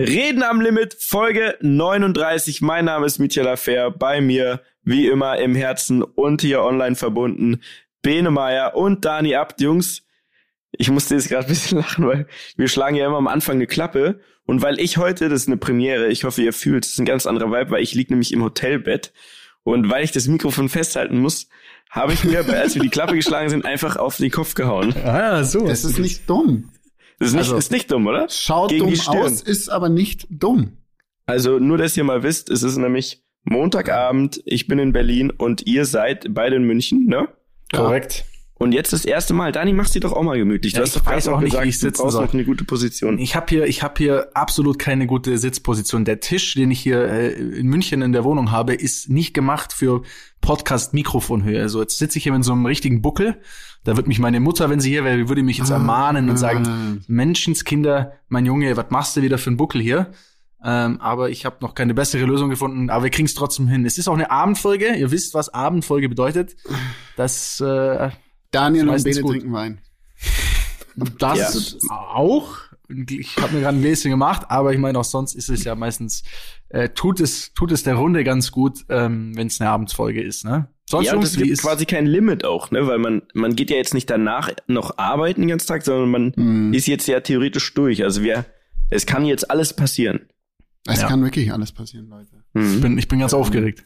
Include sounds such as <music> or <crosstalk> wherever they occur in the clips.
Reden am Limit, Folge 39. Mein Name ist Michael Affair. Bei mir, wie immer, im Herzen und hier online verbunden, Bene Meyer und Dani Abt. Jungs, ich musste jetzt gerade ein bisschen <laughs> lachen, weil wir schlagen ja immer am Anfang eine Klappe. Und weil ich heute, das ist eine Premiere, ich hoffe, ihr fühlt, es ist ein ganz anderer Vibe, weil ich liege nämlich im Hotelbett. Und weil ich das Mikrofon festhalten muss, habe ich mir, als wir die Klappe <laughs> geschlagen sind, einfach auf den Kopf gehauen. Ah, so. Das ist nicht dumm. Das ist nicht, also, ist nicht dumm, oder? Schaut Gegen dumm aus, ist aber nicht dumm. Also nur, dass ihr mal wisst, es ist nämlich Montagabend, ich bin in Berlin und ihr seid beide in München, ne? Korrekt. Und jetzt das erste Mal. Dani, mach's dir doch auch mal gemütlich. Du ja, hast doch weiß auch nicht, gesagt, wie ich sitzen du soll. noch eine gute Position. Ich habe hier, ich habe hier absolut keine gute Sitzposition. Der Tisch, den ich hier äh, in München in der Wohnung habe, ist nicht gemacht für Podcast-Mikrofonhöhe. Also jetzt sitze ich hier mit so einem richtigen Buckel. Da wird mich meine Mutter, wenn sie hier wäre, würde mich jetzt ermahnen und sagen: Menschenskinder, mein Junge, was machst du wieder für einen Buckel hier? Ähm, aber ich habe noch keine bessere Lösung gefunden. Aber wir kriegen es trotzdem hin. Es ist auch eine Abendfolge. Ihr wisst, was Abendfolge bedeutet. Das äh, Daniel und Bene trinken Wein. Das ja. auch. Ich habe mir gerade ein Gläschen gemacht, aber ich meine auch sonst ist es ja meistens äh, tut es tut es der Runde ganz gut, ähm, wenn es eine Abendsfolge ist, ne? Sonst ja, und es gibt quasi kein Limit auch, ne, weil man man geht ja jetzt nicht danach noch arbeiten den ganzen Tag, sondern man mhm. ist jetzt ja theoretisch durch. Also wir es kann jetzt alles passieren. Es ja. kann wirklich alles passieren, Leute. Mhm. Ich bin ich bin ganz ähm, aufgeregt.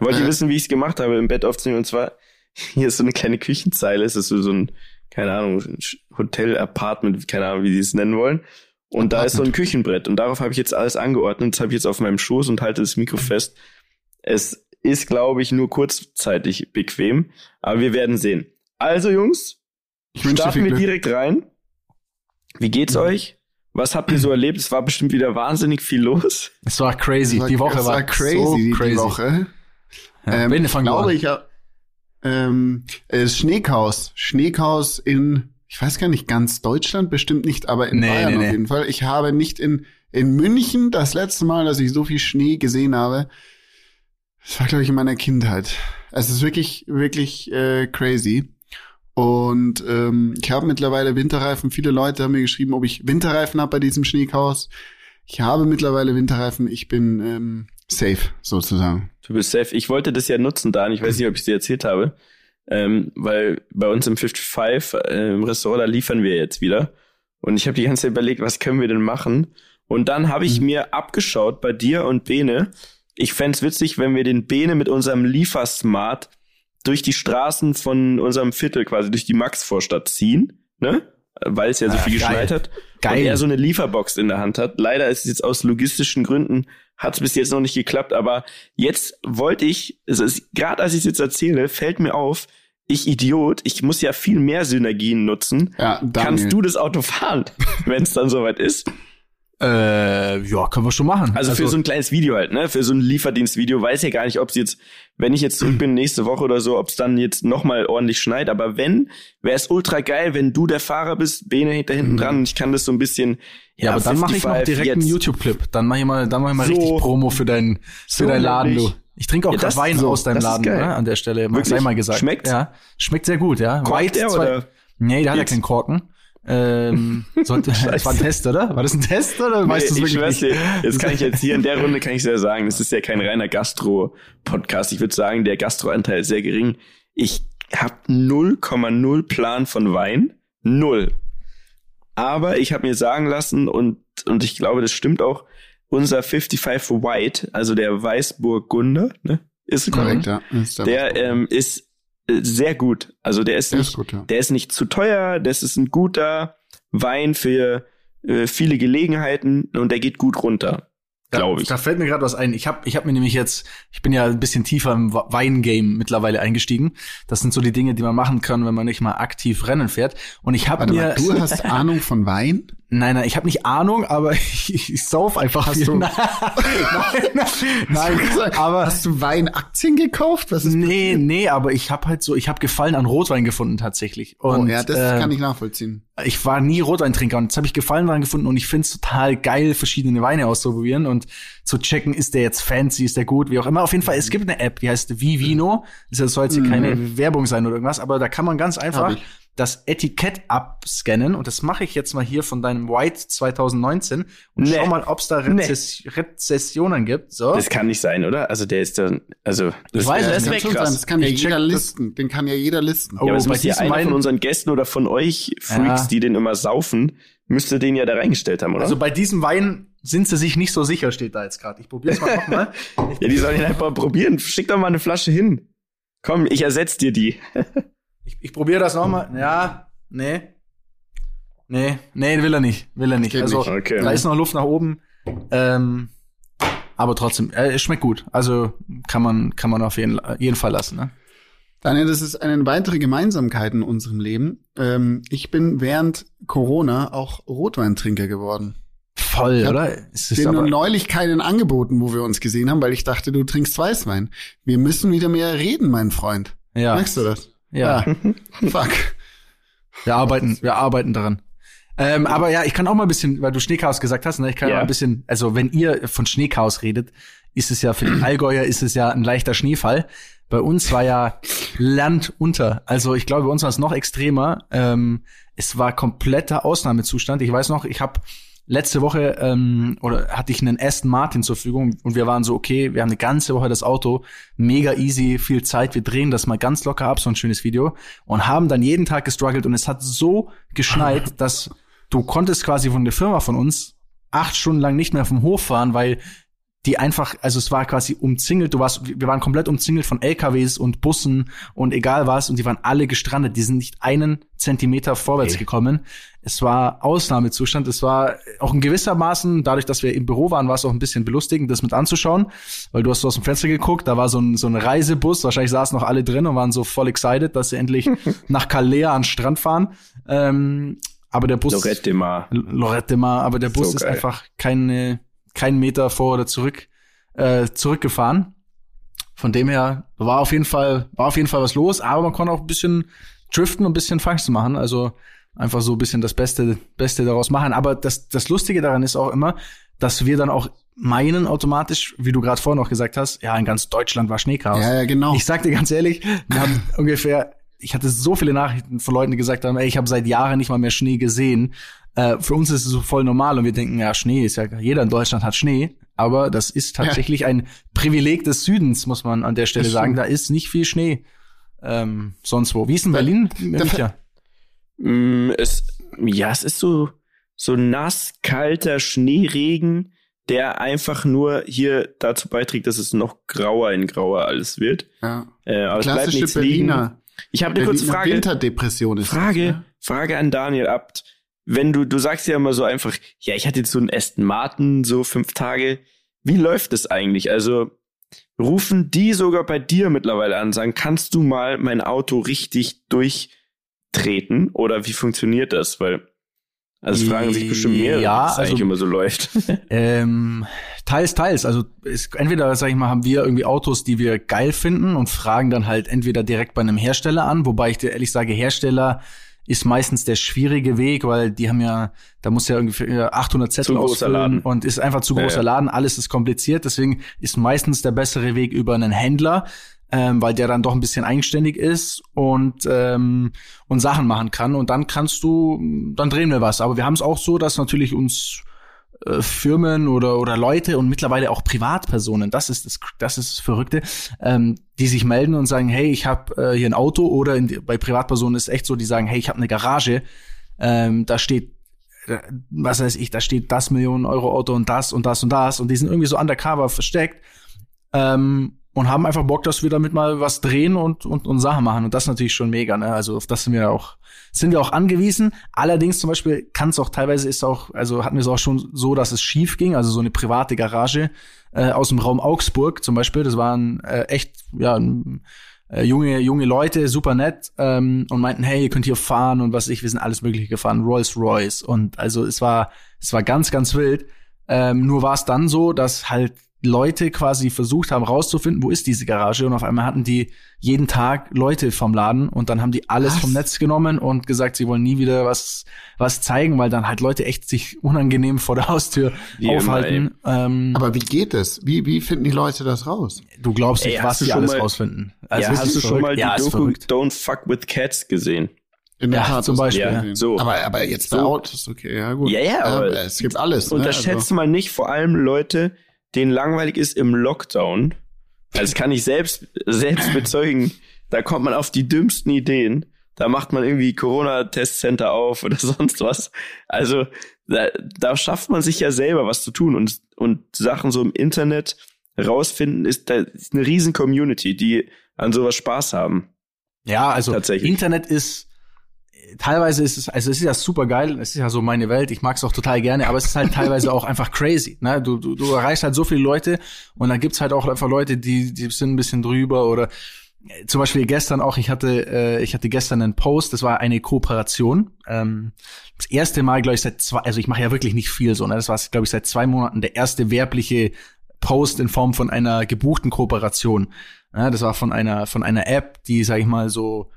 Wollt ihr äh. wissen, wie ich es gemacht habe, im Bett aufzunehmen? Und zwar hier ist so eine kleine Küchenzeile, es ist so, so ein, keine Ahnung, Hotel, Apartment, keine Ahnung, wie sie es nennen wollen. Und Apartment. da ist so ein Küchenbrett und darauf habe ich jetzt alles angeordnet. Das habe ich jetzt auf meinem Schoß und halte das Mikro fest. Es ist, glaube ich, nur kurzzeitig bequem, aber wir werden sehen. Also, Jungs, ich starten wir direkt rein. Wie geht's mhm. euch? Was habt ihr so erlebt? Es war bestimmt wieder wahnsinnig viel los. Es war crazy. War, die Woche war, war crazy. So die, crazy. Die Woche. Ja, ähm, ich glaube, ich ähm, ist Schneekaus. Schneekaus in, ich weiß gar nicht, ganz Deutschland, bestimmt nicht, aber in nee, Bayern nee, auf jeden Fall. Ich habe nicht in, in München das letzte Mal, dass ich so viel Schnee gesehen habe. Das war, glaube ich, in meiner Kindheit. Es ist wirklich, wirklich äh, crazy. Und ähm, ich habe mittlerweile Winterreifen. Viele Leute haben mir geschrieben, ob ich Winterreifen habe bei diesem Schneekaus. Ich habe mittlerweile Winterreifen. Ich bin ähm, safe, sozusagen. Du bist safe. Ich wollte das ja nutzen, Dan. Ich weiß nicht, ob ich es dir erzählt habe. Ähm, weil bei uns im 55 äh, im Restaurant, da liefern wir jetzt wieder. Und ich habe die ganze Zeit überlegt, was können wir denn machen? Und dann habe ich mhm. mir abgeschaut bei dir und Bene. Ich fände witzig, wenn wir den Bene mit unserem Liefersmart durch die Straßen von unserem Viertel, quasi durch die Maxvorstadt ziehen, ne? Weil es ja so ah, viel geschneit hat. Geil. Und er so eine Lieferbox in der Hand hat. Leider ist es jetzt aus logistischen Gründen hat es bis jetzt noch nicht geklappt, aber jetzt wollte ich, also gerade als ich es jetzt erzähle, fällt mir auf, ich Idiot, ich muss ja viel mehr Synergien nutzen. Ja, Kannst du das Auto fahren, <laughs> wenn es dann soweit ist? Äh, ja, können wir schon machen. Also, also, für so ein kleines Video halt, ne? Für so ein Lieferdienstvideo weiß ja gar nicht, ob es jetzt, wenn ich jetzt zurück <clears throat> bin nächste Woche oder so, ob es dann jetzt nochmal ordentlich schneit. Aber wenn, wäre es ultra geil, wenn du der Fahrer bist, Bene hinter hinten mhm. dran und ich kann das so ein bisschen. Ja, ja aber dann mache ich noch direkt jetzt. einen YouTube-Clip. Dann mache ich mal, dann mache ich mal so, richtig Promo für deinen, für so deinen Laden, du. Ich trinke auch ja, gerade Wein so, aus deinem Laden, ne? An der Stelle. Mal gesagt. Schmeckt? Ja. Schmeckt sehr gut, ja. Korkt White der, oder? Nee, der hat ja keinen Korken. Ähm, sollte, <laughs> das war ein Test, oder? War das ein Test oder nee, weißt du wirklich nicht? Dir, jetzt kann ich jetzt hier in der <laughs> Runde kann ich sehr sagen, das ist ja kein reiner Gastro-Podcast. Ich würde sagen, der Gastro-Anteil ist sehr gering. Ich habe 0,0 Plan von Wein. Null. Aber ich habe mir sagen lassen und, und ich glaube, das stimmt auch, unser 55 White, also der Weißburgunder, ne? Ist korrekt, ja. Ist der, der ähm, ist sehr gut. Also der ist, der nicht, ist gut, ja. der ist nicht zu teuer, das ist ein guter Wein für äh, viele Gelegenheiten und der geht gut runter glaube ich. Da fällt mir gerade was ein. Ich habe ich hab mir nämlich jetzt, ich bin ja ein bisschen tiefer im Weingame mittlerweile eingestiegen. Das sind so die Dinge, die man machen kann, wenn man nicht mal aktiv Rennen fährt. Und ich habe mir. Mal, du <laughs> hast Ahnung von Wein? Nein, nein, ich habe nicht Ahnung, aber ich, <laughs> ich, ich sauf einfach. Hast du? <laughs> nein, nein, nein, aber hast du Weinaktien gekauft? Was ist nee, passiert? nee, aber ich habe halt so, ich habe Gefallen an Rotwein gefunden tatsächlich. Und, oh ja, das äh, kann ich nachvollziehen. Ich war nie Rotweintrinker und jetzt habe ich Gefallen daran gefunden und ich find's total geil, verschiedene Weine auszuprobieren und zu checken, ist der jetzt fancy, ist der gut, wie auch immer. Auf jeden Fall, es gibt eine App, die heißt Vivino. Das soll jetzt hier mhm. keine Werbung sein oder irgendwas, aber da kann man ganz einfach das Etikett abscannen und das mache ich jetzt mal hier von deinem White 2019 und nee. schau mal, ob es da Rezess nee. Rezessionen gibt. So. Das kann nicht sein, oder? Also der ist dann, also das ich weiß, das, ist weg. Krass. Das kann ja jeder listen. Den kann ja jeder listen. Oh, ja, aber das muss ja einer von unseren Gästen oder von euch Freaks, ja. die den immer saufen, müsste den ja da reingestellt haben, oder? Also bei diesem Wein sind sie sich nicht so sicher, steht da jetzt gerade. Ich probier's mal nochmal. <laughs> ja, die sollen ihn einfach probieren. Schick doch mal eine Flasche hin. Komm, ich ersetze dir die. ich ich probiere das nochmal. Ja, nee. Nee, nee, will er nicht. Will er nicht. Geht also, nicht. Okay. da ist noch Luft nach oben. Ähm, aber trotzdem, äh, es schmeckt gut. Also kann man, kann man auf jeden, jeden Fall lassen. Ne? Daniel, das ist eine weitere Gemeinsamkeit in unserem Leben. Ähm, ich bin während Corona auch Rotweintrinker geworden. Voll, ich oder? Es ist dir nur neulich keinen angeboten, wo wir uns gesehen haben, weil ich dachte, du trinkst Weißwein. Wir müssen wieder mehr reden, mein Freund. Ja. Merkst du das? Ja. ja. <laughs> Fuck. Wir arbeiten, wir arbeiten daran. Ähm, aber ja, ich kann auch mal ein bisschen, weil du Schneechaos gesagt hast, ne, ich kann ja. mal ein bisschen, also wenn ihr von Schneechaos redet, ist es ja für den Allgäuer ist es ja ein leichter Schneefall. Bei uns war ja Land unter. Also ich glaube, bei uns war es noch extremer. Ähm, es war kompletter Ausnahmezustand. Ich weiß noch, ich habe letzte Woche ähm, oder hatte ich einen Aston Martin zur Verfügung und wir waren so, okay, wir haben eine ganze Woche das Auto, mega easy, viel Zeit, wir drehen das mal ganz locker ab, so ein schönes Video und haben dann jeden Tag gestruggelt und es hat so geschneit, <laughs> dass du konntest quasi von der Firma von uns acht Stunden lang nicht mehr vom Hof fahren, weil die einfach, also es war quasi umzingelt, du warst, wir waren komplett umzingelt von LKWs und Bussen und egal was und die waren alle gestrandet, die sind nicht einen Zentimeter vorwärts okay. gekommen. Es war Ausnahmezustand, es war auch in gewissermaßen, dadurch, dass wir im Büro waren, war es auch ein bisschen belustigend, das mit anzuschauen, weil du hast so aus dem Fenster geguckt, da war so ein, so ein Reisebus, wahrscheinlich saßen noch alle drin und waren so voll excited, dass sie endlich <laughs> nach Calais an den Strand fahren. Ähm, aber der Bus. Lorette Mar. Lorette Mar, aber der Bus so ist einfach keine, keinen Meter vor oder zurück äh, zurückgefahren. Von dem her war auf jeden Fall war auf jeden Fall was los, aber man konnte auch ein bisschen driften und ein bisschen Fangst machen. Also einfach so ein bisschen das Beste Beste daraus machen. Aber das das Lustige daran ist auch immer, dass wir dann auch meinen automatisch, wie du gerade vorhin noch gesagt hast, ja, in ganz Deutschland war Schneechaos. Ja, ja, genau. Ich sag dir ganz ehrlich, wir haben <laughs> ungefähr, ich hatte so viele Nachrichten von Leuten, die gesagt haben, ey, ich habe seit Jahren nicht mal mehr Schnee gesehen. Äh, für uns ist es so voll normal und wir denken, ja, Schnee ist ja, jeder in Deutschland hat Schnee aber das ist tatsächlich ja. ein Privileg des Südens, muss man an der Stelle sagen. Da ist nicht viel Schnee ähm, sonst wo. Wie ist in Berlin? Ja. Mm, es, ja, es ist so, so nass, kalter Schneeregen, der einfach nur hier dazu beiträgt, dass es noch grauer in grauer alles wird. Ja. Äh, aber Klassische es bleibt Berliner. Liegen. Ich habe eine kurze Frage. Winterdepression ist Frage, das, ne? Frage an Daniel Abt wenn du, du sagst ja immer so einfach, ja, ich hatte jetzt so einen Aston Martin, so fünf Tage. Wie läuft es eigentlich? Also, rufen die sogar bei dir mittlerweile an, sagen, kannst du mal mein Auto richtig durchtreten? Oder wie funktioniert das? Weil, also fragen sich bestimmt mehr, ja, es also, eigentlich immer so läuft. <laughs> Ähm, teils, teils. Also ist, entweder, sag ich mal, haben wir irgendwie Autos, die wir geil finden und fragen dann halt entweder direkt bei einem Hersteller an, wobei ich dir ehrlich sage, Hersteller ist meistens der schwierige Weg, weil die haben ja, da muss ja ungefähr 800 Zettel ausfüllen und ist einfach zu großer ja, ja. Laden, alles ist kompliziert, deswegen ist meistens der bessere Weg über einen Händler, ähm, weil der dann doch ein bisschen eigenständig ist und ähm, und Sachen machen kann. Und dann kannst du, dann drehen wir was. Aber wir haben es auch so, dass natürlich uns äh, Firmen oder oder Leute und mittlerweile auch Privatpersonen, das ist das das ist das Verrückte, ähm, die sich melden und sagen, hey, ich habe äh, hier ein Auto. Oder in, bei Privatpersonen ist echt so, die sagen, hey, ich habe eine Garage, ähm, da steht was weiß ich, da steht das Millionen Euro Auto und das und das und das. Und die sind irgendwie so undercover versteckt. Ähm, und haben einfach Bock, dass wir damit mal was drehen und, und, und Sachen machen. Und das ist natürlich schon mega, ne? Also auf das sind wir auch, sind wir auch angewiesen. Allerdings zum Beispiel kann es auch teilweise ist auch, also hatten wir es auch schon so, dass es schief ging, also so eine private Garage äh, aus dem Raum Augsburg zum Beispiel. Das waren äh, echt, ja, äh, junge, junge Leute, super nett, ähm, und meinten, hey, ihr könnt hier fahren und was ich, wir sind alles Mögliche gefahren, Rolls Royce. Und also es war, es war ganz, ganz wild. Ähm, nur war es dann so, dass halt Leute quasi versucht haben rauszufinden, wo ist diese Garage und auf einmal hatten die jeden Tag Leute vom Laden und dann haben die alles was? vom Netz genommen und gesagt, sie wollen nie wieder was was zeigen, weil dann halt Leute echt sich unangenehm vor der Haustür wie aufhalten. Ähm, Aber wie geht es? Wie wie finden die Leute das raus? Du glaubst nicht, was sie alles mal, rausfinden. Also ja, hast du schon mal die ja, Doku Don't Fuck with Cats gesehen? In der ja, Tat zum Beispiel. Ja, so. Aber, aber jetzt bei so. Autos, okay, ja gut. Ja, ja, aber ja, es gibt alles. Unterschätzt ne? also. mal nicht vor allem Leute, denen langweilig ist im Lockdown. Also kann ich selbst, selbst bezeugen. Da kommt man auf die dümmsten Ideen. Da macht man irgendwie Corona-Testcenter auf oder <laughs> sonst was. Also da, da schafft man sich ja selber was zu tun und, und Sachen so im Internet rausfinden, ist da ist eine riesen Community, die an sowas Spaß haben. Ja, also Internet ist teilweise ist es, also es ist ja super geil, es ist ja so meine Welt, ich mag es auch total gerne, aber es ist halt teilweise auch einfach crazy. Ne? Du, du, du erreichst halt so viele Leute und dann gibt's halt auch einfach Leute, die, die sind ein bisschen drüber oder äh, zum Beispiel gestern auch, ich hatte, äh, ich hatte gestern einen Post, das war eine Kooperation. Ähm, das erste Mal, glaube ich, seit zwei, also ich mache ja wirklich nicht viel so, ne? Das war, glaube ich, seit zwei Monaten der erste werbliche Post in Form von einer gebuchten Kooperation. Ja, das war von einer, von einer App, die, sag ich mal, so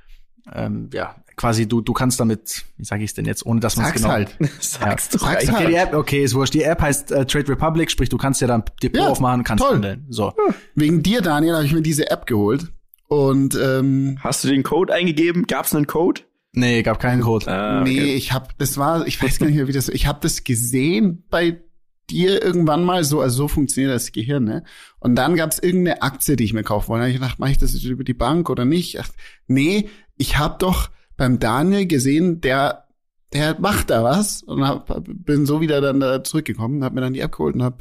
ähm, ja, quasi du, du kannst damit, wie sage ich es denn jetzt, ohne dass man es genau. Halt. <laughs> Sag's ja. Sag's halt. Die App, okay, ist wurscht. Die App heißt äh, Trade Republic, sprich, du kannst ja dann Depot ja, aufmachen, kannst toll. handeln. So. Ja. Wegen dir, Daniel, habe ich mir diese App geholt. Und ähm, hast du den Code eingegeben? Gab's einen Code? Nee, gab keinen Code. Ah, okay. Nee, ich habe, das war, ich weiß gar nicht mehr, wie das, ich habe das gesehen bei dir irgendwann mal so, also so funktioniert das Gehirn, ne? Und dann gab's irgendeine Aktie, die ich mir kaufen wollte. Da hab ich gedacht, mache ich das jetzt über die Bank oder nicht? Ach, nee, ich habe doch beim Daniel gesehen, der der macht da was und hab, bin so wieder dann da zurückgekommen, habe mir dann die App geholt und habe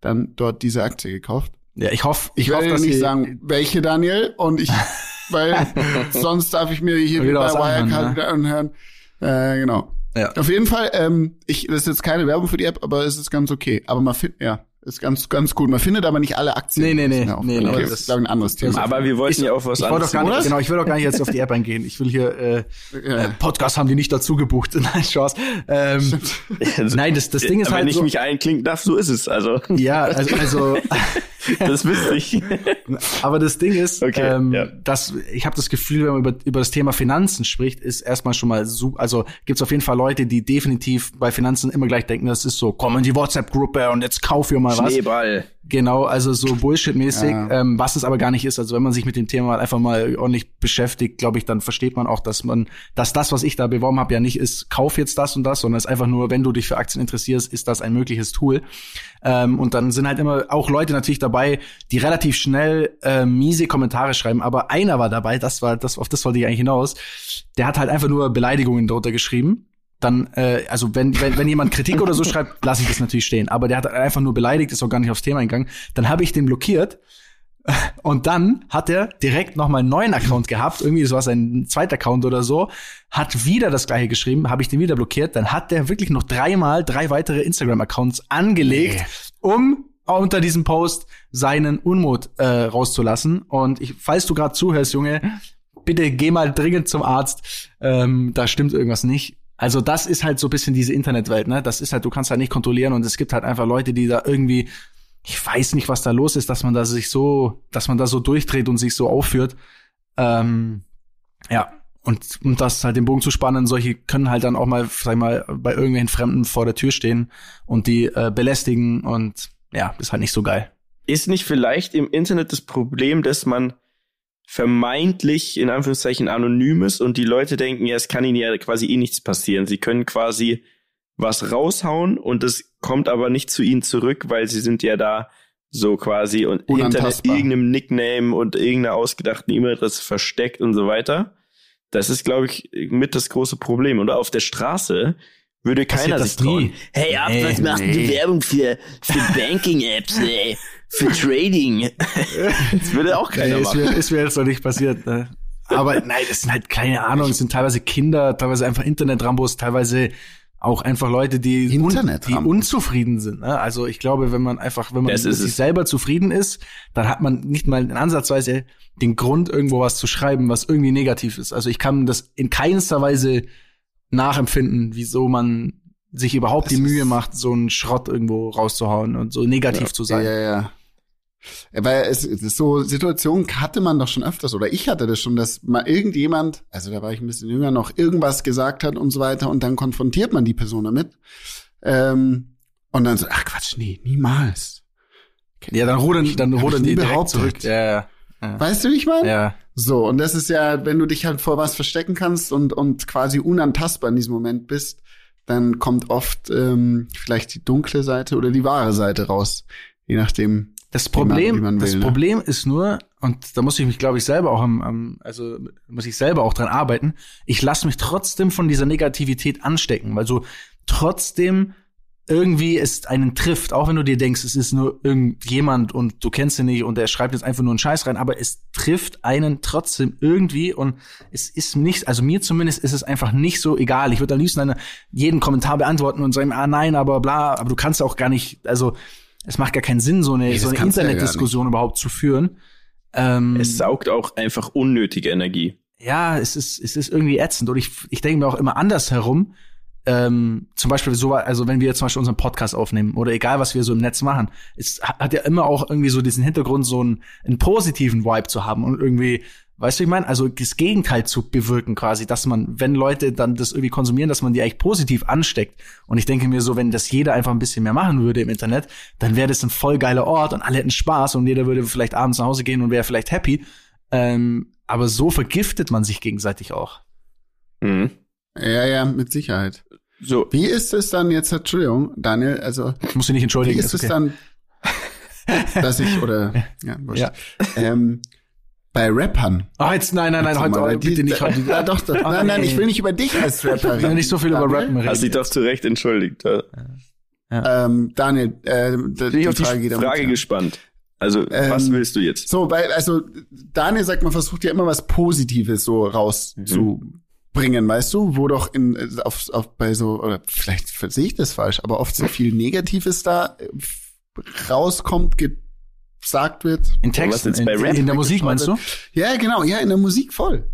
dann dort diese Aktie gekauft. Ja, ich hoffe, ich, ich hoffe, nicht sagen, welche Daniel und ich, <laughs> weil sonst darf ich mir hier wieder bei Wirecard ne? wieder anhören. Äh, genau. Ja. Auf jeden Fall, ähm, ich, das ist jetzt keine Werbung für die App, aber es ist ganz okay. Aber man findet, ja, ist ganz, ganz gut. Man findet aber nicht alle Aktien. Nee, nee, nee. nee, nee okay, das ist, glaube ich, ein anderes Thema. Aber wir wollten ich, ja auf was ich anderes. Gar nicht, genau, ich will doch gar nicht jetzt auf die App eingehen. Ich will hier, äh, ja. äh Podcast haben die nicht dazu gebucht. <laughs> Nein, Chance. Ähm, nein, das, das Ding ist halt Wenn ich so, mich einklinken darf, so ist es. Also. Ja, also, also <laughs> <laughs> das wüsste ich. <laughs> Aber das Ding ist, okay, ähm, ja. dass ich habe das Gefühl, wenn man über, über das Thema Finanzen spricht, ist erstmal schon mal so, also gibt's auf jeden Fall Leute, die definitiv bei Finanzen immer gleich denken, das ist so, komm in die WhatsApp-Gruppe und jetzt kauf ihr mal was. Schneeball. Genau, also so Bullshit-mäßig, ja. ähm, was es aber gar nicht ist. Also wenn man sich mit dem Thema einfach mal ordentlich beschäftigt, glaube ich, dann versteht man auch, dass man, dass das, was ich da beworben habe, ja nicht ist, kauf jetzt das und das, sondern es ist einfach nur, wenn du dich für Aktien interessierst, ist das ein mögliches Tool. Ähm, und dann sind halt immer auch Leute natürlich dabei, die relativ schnell äh, miese Kommentare schreiben. Aber einer war dabei, das war, das, auf das wollte ich eigentlich hinaus. Der hat halt einfach nur Beleidigungen drunter geschrieben dann, äh, also wenn, wenn, wenn jemand Kritik oder so <laughs> schreibt, lasse ich das natürlich stehen. Aber der hat einfach nur beleidigt, ist auch gar nicht aufs Thema eingegangen. Dann habe ich den blockiert. <laughs> Und dann hat er direkt nochmal einen neuen Account gehabt, irgendwie das war sein zweiter Account oder so, hat wieder das gleiche geschrieben, habe ich den wieder blockiert, dann hat der wirklich noch dreimal drei weitere Instagram-Accounts angelegt, um unter diesem Post seinen Unmut äh, rauszulassen. Und ich, falls du gerade zuhörst, Junge, bitte geh mal dringend zum Arzt. Ähm, da stimmt irgendwas nicht. Also das ist halt so bisschen diese Internetwelt, ne? Das ist halt, du kannst halt nicht kontrollieren und es gibt halt einfach Leute, die da irgendwie, ich weiß nicht, was da los ist, dass man da sich so, dass man da so durchdreht und sich so aufführt. Ähm, ja, und um das halt den Bogen zu spannen, solche können halt dann auch mal, sag ich mal, bei irgendwelchen Fremden vor der Tür stehen und die äh, belästigen und ja, ist halt nicht so geil. Ist nicht vielleicht im Internet das Problem, dass man vermeintlich in Anführungszeichen anonymes und die Leute denken, ja, es kann ihnen ja quasi eh nichts passieren. Sie können quasi was raushauen und es kommt aber nicht zu ihnen zurück, weil sie sind ja da so quasi und hinter irgendeinem Nickname und irgendeiner ausgedachten E-Mail-Adresse versteckt und so weiter. Das ist, glaube ich, mit das große Problem. Und auf der Straße würde keiner sich trauen. Nie. Hey, ab, nee, was macht nee. die Werbung für, für <laughs> Banking-Apps, ey? Für Trading. <laughs> das würde auch keiner nee, machen. Ist mir, ist mir jetzt noch nicht passiert, ne? Aber nein, das sind halt keine Ahnung, es sind teilweise Kinder, teilweise einfach Internet-Rambos, teilweise auch einfach Leute, die, un die unzufrieden sind. Ne? Also ich glaube, wenn man einfach, wenn man mit sich selber zufrieden ist, dann hat man nicht mal in Ansatzweise den Grund, irgendwo was zu schreiben, was irgendwie negativ ist. Also ich kann das in keinster Weise nachempfinden, wieso man sich überhaupt das die Mühe macht, so einen Schrott irgendwo rauszuhauen und so negativ ja, zu sein. Ja, ja, ja. Weil es, so Situationen hatte man doch schon öfters, oder ich hatte das schon, dass mal irgendjemand, also da war ich ein bisschen jünger noch, irgendwas gesagt hat und so weiter und dann konfrontiert man die Person damit. Ähm, und dann so, ach Quatsch, nee, niemals. Ja, dann rudern, dann rudern die direkt zurück. Ja, ja. Ja. Weißt du, wie ich meine? Ja. So, und das ist ja, wenn du dich halt vor was verstecken kannst und, und quasi unantastbar in diesem Moment bist, dann kommt oft ähm, vielleicht die dunkle Seite oder die wahre Seite raus. Je nachdem, das Problem, man, will, das ne? Problem ist nur, und da muss ich mich, glaube ich, selber auch am, am, also muss ich selber auch dran arbeiten, ich lasse mich trotzdem von dieser Negativität anstecken, weil so trotzdem irgendwie es einen trifft, auch wenn du dir denkst, es ist nur irgendjemand und du kennst ihn nicht und er schreibt jetzt einfach nur einen Scheiß rein, aber es trifft einen trotzdem irgendwie und es ist nicht, also mir zumindest ist es einfach nicht so egal. Ich würde am liebsten eine, jeden Kommentar beantworten und sagen, ah nein, aber bla, aber du kannst auch gar nicht, also es macht gar keinen Sinn, so eine, nee, so eine Internetdiskussion ja überhaupt zu führen. Ähm, es saugt auch einfach unnötige Energie. Ja, es ist, es ist irgendwie ätzend und ich, ich denke mir auch immer anders herum ähm, zum Beispiel so, also wenn wir jetzt zum Beispiel unseren Podcast aufnehmen oder egal was wir so im Netz machen, es hat ja immer auch irgendwie so diesen Hintergrund, so einen, einen positiven Vibe zu haben und irgendwie, weißt du, ich meine, also das Gegenteil zu bewirken quasi, dass man, wenn Leute dann das irgendwie konsumieren, dass man die eigentlich positiv ansteckt. Und ich denke mir so, wenn das jeder einfach ein bisschen mehr machen würde im Internet, dann wäre das ein voll geiler Ort und alle hätten Spaß und jeder würde vielleicht abends nach Hause gehen und wäre vielleicht happy. Ähm, aber so vergiftet man sich gegenseitig auch. Mhm. Ja, ja, mit Sicherheit. So. Wie ist es dann jetzt, Entschuldigung, Daniel, also. Ich muss dich nicht entschuldigen. Wie ist, ist okay. es dann, dass ich, oder, <laughs> ja, wurscht. Ja. Ähm, bei Rappern. Ah, jetzt, nein, nein, nein, heute, heute bitte nicht heute. Ja, doch, doch, nein, nein, ich will nicht über dich als Rapper reden. Ich will nicht so viel über Rappen reden. Hast dich doch zu Recht entschuldigt. Ja. Ja. Ähm, Daniel, äh, Bin ich auf die Frage, Frage gespannt. Also, ähm, was willst du jetzt? So, weil, also, Daniel sagt, man versucht ja immer was Positives so raus mhm. Bringen, weißt du, wo doch in auf, auf bei so oder vielleicht sehe ich das falsch, aber oft so viel Negatives da äh, rauskommt, gesagt wird. In Texten, in, in, der Musik meinst du? Ja, genau, ja, in der Musik voll.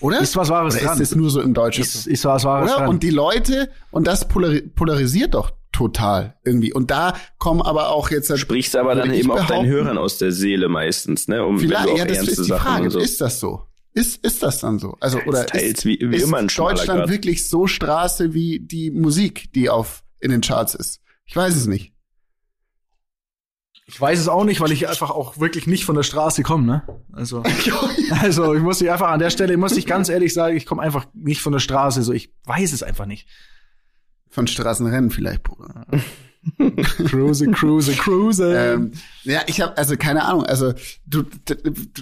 Oder? Ist was Wahres Oder dran. Ist es nur so im Deutschen? Ist, ist was Wahres Oder? dran. Und die Leute, und das polarisiert doch total irgendwie. Und da kommen aber auch jetzt. Sprichst aber dann eben auch deinen Hörern aus der Seele meistens, ne? Um vielleicht, ja, das ist die Frage. So. Ist das so? Ist, ist das dann so? Also, oder teils, ist, wie, wie ist immer ein Deutschland Grad. wirklich so Straße wie die Musik, die auf, in den Charts ist? Ich weiß es nicht. Ich weiß es auch nicht, weil ich einfach auch wirklich nicht von der Straße komme, ne? Also, <laughs> also ich muss dich einfach an der Stelle, muss ich ganz ehrlich sagen, ich komme einfach nicht von der Straße, so ich weiß es einfach nicht. Von Straßenrennen vielleicht, Bruder. <laughs> cruise, cruise, cruise. Ähm, ja, ich habe also keine Ahnung. Also du,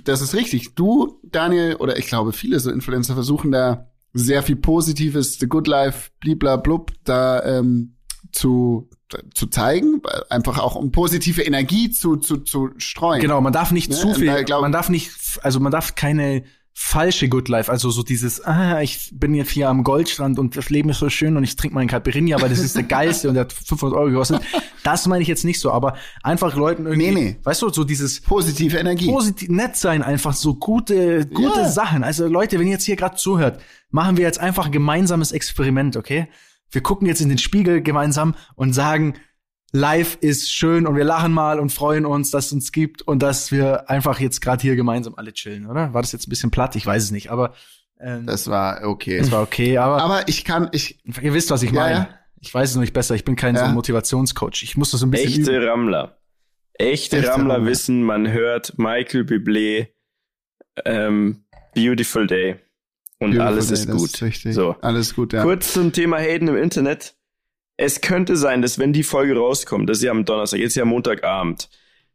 das ist richtig. Du, Daniel, oder ich glaube viele so Influencer versuchen da sehr viel Positives, the good life, bliblablub, da ähm, zu zu zeigen, einfach auch um positive Energie zu zu zu streuen. Genau, man darf nicht ne? zu viel, man darf nicht, also man darf keine falsche Good Life, also so dieses, ah, ich bin jetzt hier am Goldstrand und das Leben ist so schön und ich trinke meinen Caipirinha, weil das ist der geilste und der hat 500 Euro gekostet. Das meine ich jetzt nicht so, aber einfach Leuten irgendwie, nee, nee. weißt du, so dieses positive Energie, positiv nett sein, einfach so gute, gute ja. Sachen. Also Leute, wenn ihr jetzt hier gerade zuhört, machen wir jetzt einfach ein gemeinsames Experiment, okay? Wir gucken jetzt in den Spiegel gemeinsam und sagen, live ist schön und wir lachen mal und freuen uns, dass es uns gibt und dass wir einfach jetzt gerade hier gemeinsam alle chillen, oder? War das jetzt ein bisschen platt? Ich weiß es nicht, aber ähm, das war okay. Das war okay, aber aber ich kann ich ihr wisst, was ich meine. Ja, Ich weiß es noch nicht besser. Ich bin kein ja. so Motivationscoach. Ich muss das so ein bisschen Echte üben. Rammler. Echte, Echte Rammler, Rammler, wissen, man hört Michael Bublé ähm, Beautiful Day und Beautiful alles Day, ist gut. Ist so. Alles gut, ja. Kurz zum Thema Hayden im Internet es könnte sein, dass wenn die Folge rauskommt, das ist ja am Donnerstag, jetzt ja Montagabend,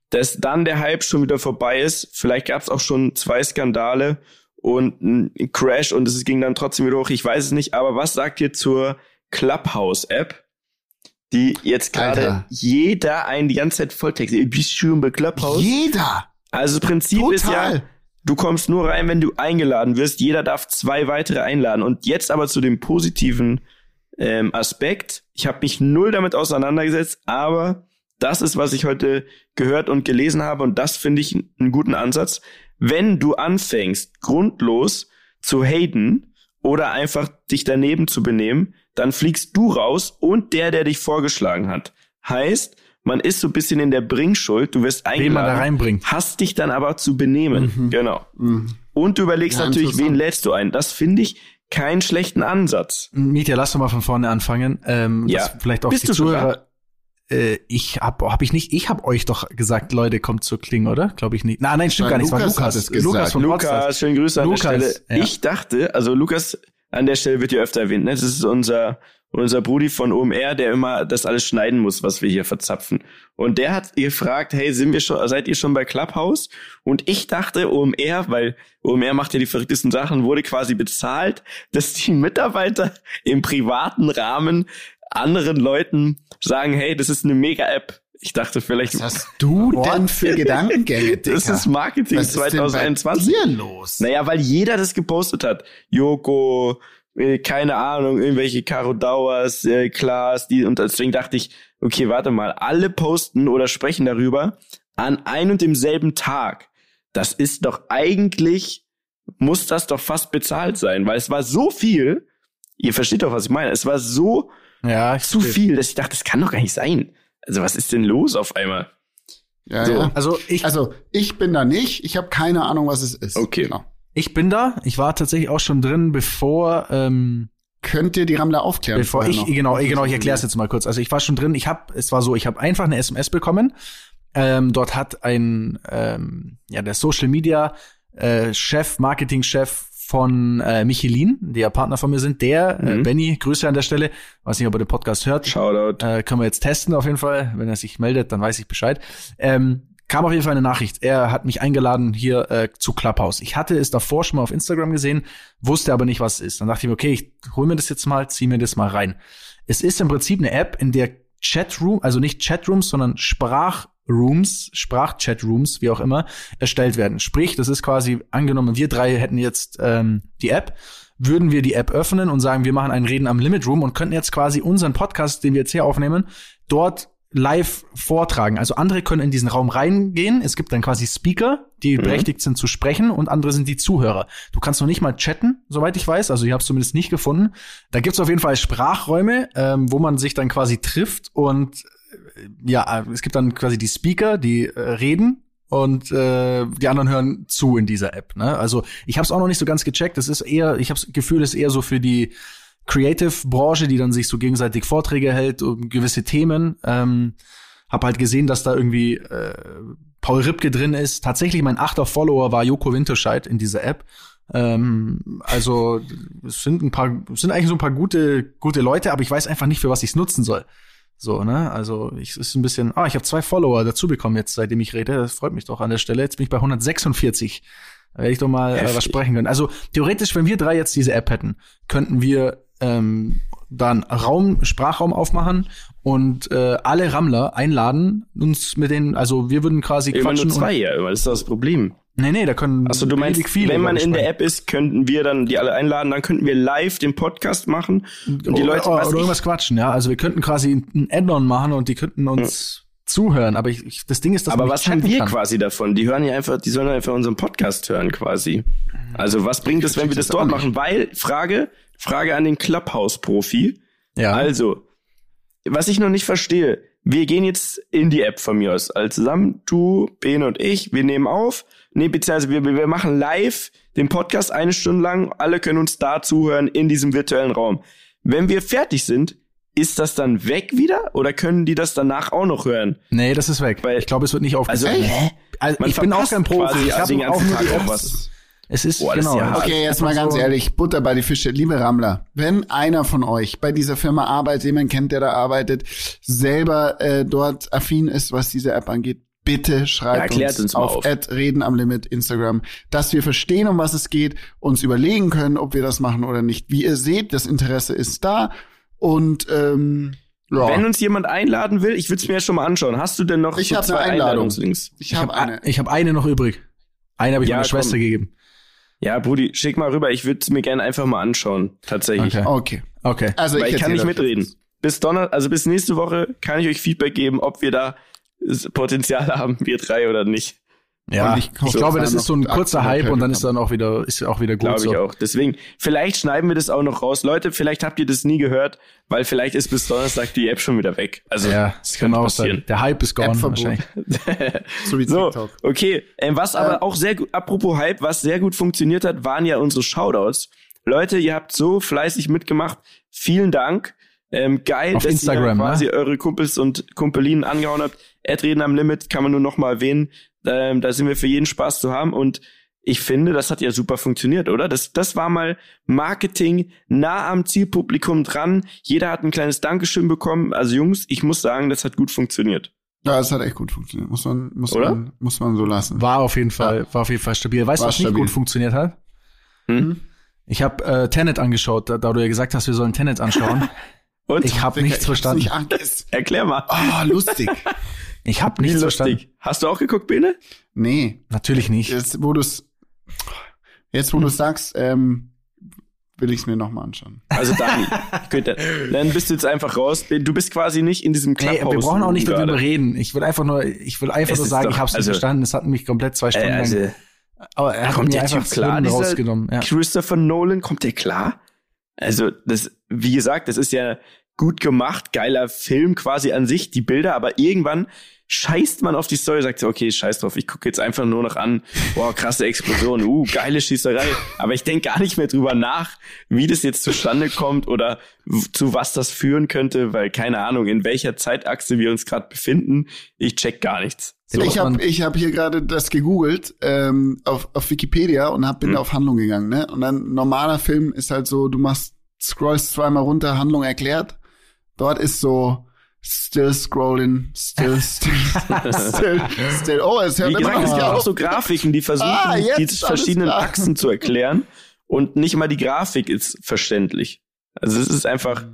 dass dann der Hype schon wieder vorbei ist. Vielleicht gab es auch schon zwei Skandale und ein Crash und es ging dann trotzdem wieder hoch. Ich weiß es nicht, aber was sagt ihr zur Clubhouse-App, die jetzt gerade jeder einen die ganze Zeit Volltext, bist du bei Clubhouse? Jeder! Also das Prinzip Total. ist ja, du kommst nur rein, wenn du eingeladen wirst. Jeder darf zwei weitere einladen. Und jetzt aber zu dem positiven ähm, Aspekt. Ich habe mich null damit auseinandergesetzt, aber das ist, was ich heute gehört und gelesen habe und das finde ich einen guten Ansatz. Wenn du anfängst, grundlos zu haten oder einfach dich daneben zu benehmen, dann fliegst du raus und der, der dich vorgeschlagen hat. Heißt, man ist so ein bisschen in der Bringschuld, du wirst eingeladen, wen man da reinbringt. hast dich dann aber zu benehmen. Mhm. Genau. Mhm. Und du überlegst ja, natürlich, wen lädst du ein. Das finde ich keinen schlechten Ansatz. Mietja, lass doch mal von vorne anfangen. Ähm, ja. vielleicht auch Bist die Zuhörer. äh, ich habe hab ich nicht, ich habe euch doch gesagt, Leute, kommt zur Kling, oder? Glaube ich nicht. Nein, nein, stimmt nein, gar nicht. Lukas war Lukas. Lukas von Lukas, schönen Grüße an Lukas, der Stelle. Ja. Ich dachte, also Lukas an der Stelle wird ja öfter erwähnt. Ne? Das ist unser unser Brudi von OMR, der immer das alles schneiden muss, was wir hier verzapfen. Und der hat gefragt, hey, sind wir schon, seid ihr schon bei Clubhouse? Und ich dachte, OMR, weil OMR macht ja die verrücktesten Sachen, wurde quasi bezahlt, dass die Mitarbeiter im privaten Rahmen anderen Leuten sagen, hey, das ist eine Mega-App. Ich dachte vielleicht. Was hast du denn für Gedankengänge, <laughs> Dicker? Das ist Marketing Was 2021. Was ist denn los? Naja, weil jeder das gepostet hat. Joko, äh, keine Ahnung, irgendwelche Caro Dauers, äh, Klaas, die, und deswegen dachte ich, okay, warte mal, alle posten oder sprechen darüber an ein und demselben Tag. Das ist doch eigentlich, muss das doch fast bezahlt sein, weil es war so viel, ihr versteht doch, was ich meine, es war so ja, zu viel, dass ich dachte, das kann doch gar nicht sein. Also was ist denn los auf einmal? Ja, so. ja. Also ich, also ich bin da nicht. Ich habe keine Ahnung, was es ist. Okay. Genau. Ich bin da. Ich war tatsächlich auch schon drin, bevor. Ähm, Könnt ihr die Rammler aufklären? Bevor ich noch? genau, genau, ich erkläre es jetzt mal kurz. Also ich war schon drin. Ich habe, es war so, ich habe einfach eine SMS bekommen. Ähm, dort hat ein ähm, ja der Social Media äh, Chef, Marketing Chef von äh, Michelin, die ja Partner von mir sind, der, äh, mhm. äh, Benny, Grüße an der Stelle, weiß nicht, ob er den Podcast hört. Shoutout. Äh, können wir jetzt testen auf jeden Fall. Wenn er sich meldet, dann weiß ich Bescheid. Ähm, kam auf jeden Fall eine Nachricht. Er hat mich eingeladen hier äh, zu Clubhouse. Ich hatte es davor schon mal auf Instagram gesehen, wusste aber nicht, was es ist. Dann dachte ich mir, okay, ich hol mir das jetzt mal, zieh mir das mal rein. Es ist im Prinzip eine App, in der Chatroom, also nicht Chatrooms, sondern Sprachrooms, Sprachchatrooms, wie auch immer, erstellt werden. Sprich, das ist quasi angenommen, wir drei hätten jetzt ähm, die App, würden wir die App öffnen und sagen, wir machen ein Reden am Limit Room und könnten jetzt quasi unseren Podcast, den wir jetzt hier aufnehmen, dort live vortragen. Also andere können in diesen Raum reingehen. Es gibt dann quasi Speaker, die mhm. berechtigt sind zu sprechen und andere sind die Zuhörer. Du kannst noch nicht mal chatten, soweit ich weiß. Also ich habe es zumindest nicht gefunden. Da gibt es auf jeden Fall Sprachräume, ähm, wo man sich dann quasi trifft und ja, es gibt dann quasi die Speaker, die äh, reden und äh, die anderen hören zu in dieser App. Ne? Also ich habe es auch noch nicht so ganz gecheckt. Das ist eher, ich habe das Gefühl, es ist eher so für die Creative-Branche, die dann sich so gegenseitig Vorträge hält um gewisse Themen. Ähm, hab halt gesehen, dass da irgendwie äh, Paul Ripke drin ist. Tatsächlich mein achter Follower war Joko Winterscheid in dieser App. Ähm, also es sind ein paar, es sind eigentlich so ein paar gute, gute Leute, aber ich weiß einfach nicht, für was ich es nutzen soll. So, ne? Also, ich ist ein bisschen, ah, ich habe zwei Follower dazu bekommen jetzt, seitdem ich rede. Das freut mich doch an der Stelle. Jetzt bin ich bei 146. Da werde ich doch mal äh, was sprechen können. Also, theoretisch, wenn wir drei jetzt diese App hätten, könnten wir ähm, dann Raum, Sprachraum aufmachen und äh, alle Rammler einladen, uns mit denen, also wir würden quasi Immer quatschen. Nur zwei, ja, das ist das Problem. Nee, nee, da können Also du meinst, viele wenn man in der App ist, könnten wir dann die alle einladen, dann könnten wir live den Podcast machen und die Leute oder, oder irgendwas quatschen, ja. Also wir könnten quasi ein Add-on machen und die könnten uns hm. zuhören. Aber ich, ich, das Ding ist, dass Aber was haben wir kann. quasi davon? Die hören ja einfach, die sollen einfach unseren Podcast hören quasi. Also was bringt es, wenn wir das dort machen? Weil Frage, Frage an den Clubhouse-Profi. Ja. Also, was ich noch nicht verstehe, wir gehen jetzt in die App von mir aus. Also zusammen, du, Ben und ich, wir nehmen auf. Nee, beziehungsweise wir, wir machen live den Podcast eine Stunde lang. Alle können uns da zuhören in diesem virtuellen Raum. Wenn wir fertig sind, ist das dann weg wieder oder können die das danach auch noch hören? Nee, das ist weg. Weil, ich glaube, es wird nicht aufgezeichnet. Also, also ich bin auch kein Profi. Ich habe auch nur die Apps. Es ist Boah, genau. Ja okay, jetzt mal ganz so ehrlich, Butter bei die Fische, liebe Rammler. Wenn einer von euch bei dieser Firma arbeitet, jemand kennt, der da arbeitet, selber äh, dort affin ist, was diese App angeht, bitte schreibt ja, uns, uns auf, auf. Reden am Limit Instagram, dass wir verstehen, um was es geht, uns überlegen können, ob wir das machen oder nicht. Wie ihr seht, das Interesse ist da und ähm, ja. Wenn uns jemand einladen will, ich würde es mir ja schon mal anschauen. Hast du denn noch ich so zwei Einladungslinks? Ich habe hab eine. Ich habe eine noch übrig. Eine habe ich ja, meiner Schwester gegeben. Ja, Brudi, schick mal rüber. Ich würde es mir gerne einfach mal anschauen. Tatsächlich. Okay. Okay. okay. Also Weil ich, ich kann nicht mitreden. Bis Donner, also bis nächste Woche kann ich euch Feedback geben, ob wir da Potenzial haben, wir drei oder nicht. Ja, ich, ich glaube, das ist so ein kurzer Hype und dann ist dann auch wieder, ist auch wieder gut. Glaube ich so. auch. Deswegen, vielleicht schneiden wir das auch noch raus. Leute, vielleicht habt ihr das nie gehört, weil vielleicht ist bis Donnerstag die App schon wieder weg. Also, ja, das kann auch passieren. Der Hype ist gone wahrscheinlich. <laughs> so wie TikTok. So, okay. Ähm, was aber äh, auch sehr gut, apropos Hype, was sehr gut funktioniert hat, waren ja unsere Shoutouts. Leute, ihr habt so fleißig mitgemacht. Vielen Dank. Ähm, geil, Auf dass Instagram, ihr ne? quasi ne? eure Kumpels und Kumpelinen angehauen habt. Ad-Reden am Limit kann man nur noch mal erwähnen. Ähm, da sind wir für jeden Spaß zu haben und ich finde, das hat ja super funktioniert, oder? Das, das war mal Marketing nah am Zielpublikum dran. Jeder hat ein kleines Dankeschön bekommen. Also Jungs, ich muss sagen, das hat gut funktioniert. Ja, es hat echt gut funktioniert. Muss man, muss Oder? man, muss man so lassen. War auf jeden Fall, ja. war auf jeden Fall stabil. Weißt du, was stabil. nicht gut funktioniert hat? Hm? Ich habe äh, Tenet angeschaut, da, da, du ja gesagt hast, wir sollen Tenet anschauen. <laughs> Und? Ich habe nichts verstanden. Nicht Erklär mal. Oh, lustig. <laughs> ich habe nichts verstanden. Hast du auch geguckt, Bene? Nee. Natürlich nicht. Jetzt, wo du's, jetzt, wo hm. du sagst, ähm, will ich es mir nochmal anschauen. Also Dani, <laughs> dann bist du jetzt einfach raus. Du bist quasi nicht in diesem Clubhouse. Nee, wir brauchen auch nicht gerade. darüber reden. Ich will einfach nur, ich will einfach es nur sagen, doch, ich habe es also, nicht verstanden. Es hat mich komplett zwei Stunden äh, also, lang. Aber er hat mir einfach klar, rausgenommen. Ja. Christopher Nolan, kommt der klar? Also das, wie gesagt, das ist ja gut gemacht, geiler Film quasi an sich, die Bilder, aber irgendwann scheißt man auf die Story, sagt so, okay, scheiß drauf, ich gucke jetzt einfach nur noch an, boah, krasse Explosion, uh, geile Schießerei. Aber ich denke gar nicht mehr drüber nach, wie das jetzt zustande kommt oder zu was das führen könnte, weil keine Ahnung, in welcher Zeitachse wir uns gerade befinden. Ich check gar nichts. So. Ich habe ich hab hier gerade das gegoogelt ähm, auf, auf Wikipedia und hab, bin hm. auf Handlung gegangen. Ne? Und dann normaler Film ist halt so, du machst, scrollst zweimal runter, Handlung erklärt. Dort ist so Still scrolling, still, still, <laughs> still, still. Oh, es hört Wie gesagt, es gibt auch so Grafiken, die versuchen, ah, die verschiedenen Achsen zu erklären. Und nicht mal die Grafik ist verständlich. Also es ist einfach,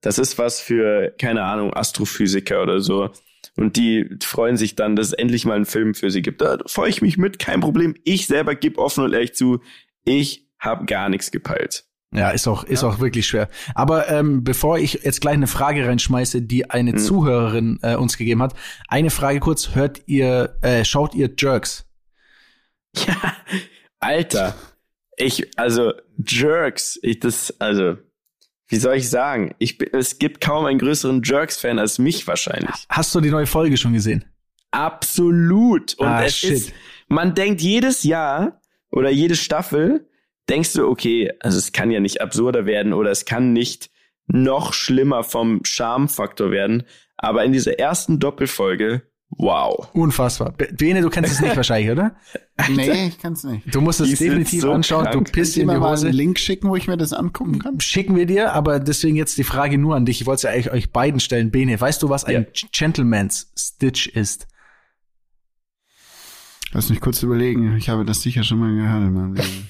das ist was für, keine Ahnung, Astrophysiker oder so. Und die freuen sich dann, dass es endlich mal einen Film für sie gibt. Da freue ich mich mit, kein Problem. Ich selber gebe offen und ehrlich zu, ich habe gar nichts gepeilt. Ja, ist auch, ist ja. auch wirklich schwer. Aber ähm, bevor ich jetzt gleich eine Frage reinschmeiße, die eine hm. Zuhörerin äh, uns gegeben hat, eine Frage kurz, hört ihr, äh, schaut ihr Jerks? <laughs> Ja, Alter. Ich, also, Jerks, ich das, also, wie soll ich sagen? Ich, es gibt kaum einen größeren Jerks-Fan als mich wahrscheinlich. Hast du die neue Folge schon gesehen? Absolut. Und ah, es shit. ist, man denkt jedes Jahr oder jede Staffel, denkst du, okay, also es kann ja nicht absurder werden oder es kann nicht noch schlimmer vom Charmfaktor werden. Aber in dieser ersten Doppelfolge, wow. Unfassbar. Bene, du kennst es nicht <laughs> wahrscheinlich, oder? nee, ich kenn's nicht. Du musst es definitiv so anschauen. Krank. Du pisst in die Hose. Mal einen Link schicken, wo ich mir das angucken kann? Schicken wir dir, aber deswegen jetzt die Frage nur an dich. Ich wollte es ja eigentlich euch beiden stellen. Bene, weißt du, was ein ja. Gentleman's Stitch ist? Lass mich kurz überlegen. Ich habe das sicher schon mal gehört in meinem Leben.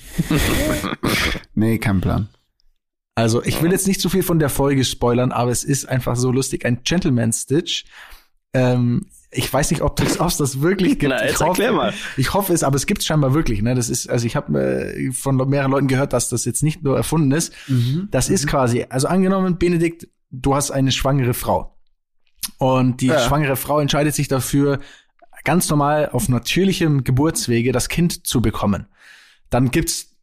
<laughs> nee, kein Plan. Also, ich will jetzt nicht zu viel von der Folge spoilern, aber es ist einfach so lustig. Ein Gentleman Stitch. Ähm, ich weiß nicht, ob das, <laughs> ob das wirklich gibt. Na, jetzt ich hoffe, erklär mal. Ich hoffe es, aber es gibt es scheinbar wirklich. Ne? Das ist, also ich habe äh, von mehreren Leuten gehört, dass das jetzt nicht nur erfunden ist. Mhm. Das mhm. ist quasi, also angenommen, Benedikt, du hast eine schwangere Frau. Und die ja. schwangere Frau entscheidet sich dafür, ganz normal auf natürlichem Geburtswege das Kind zu bekommen. Dann gibt's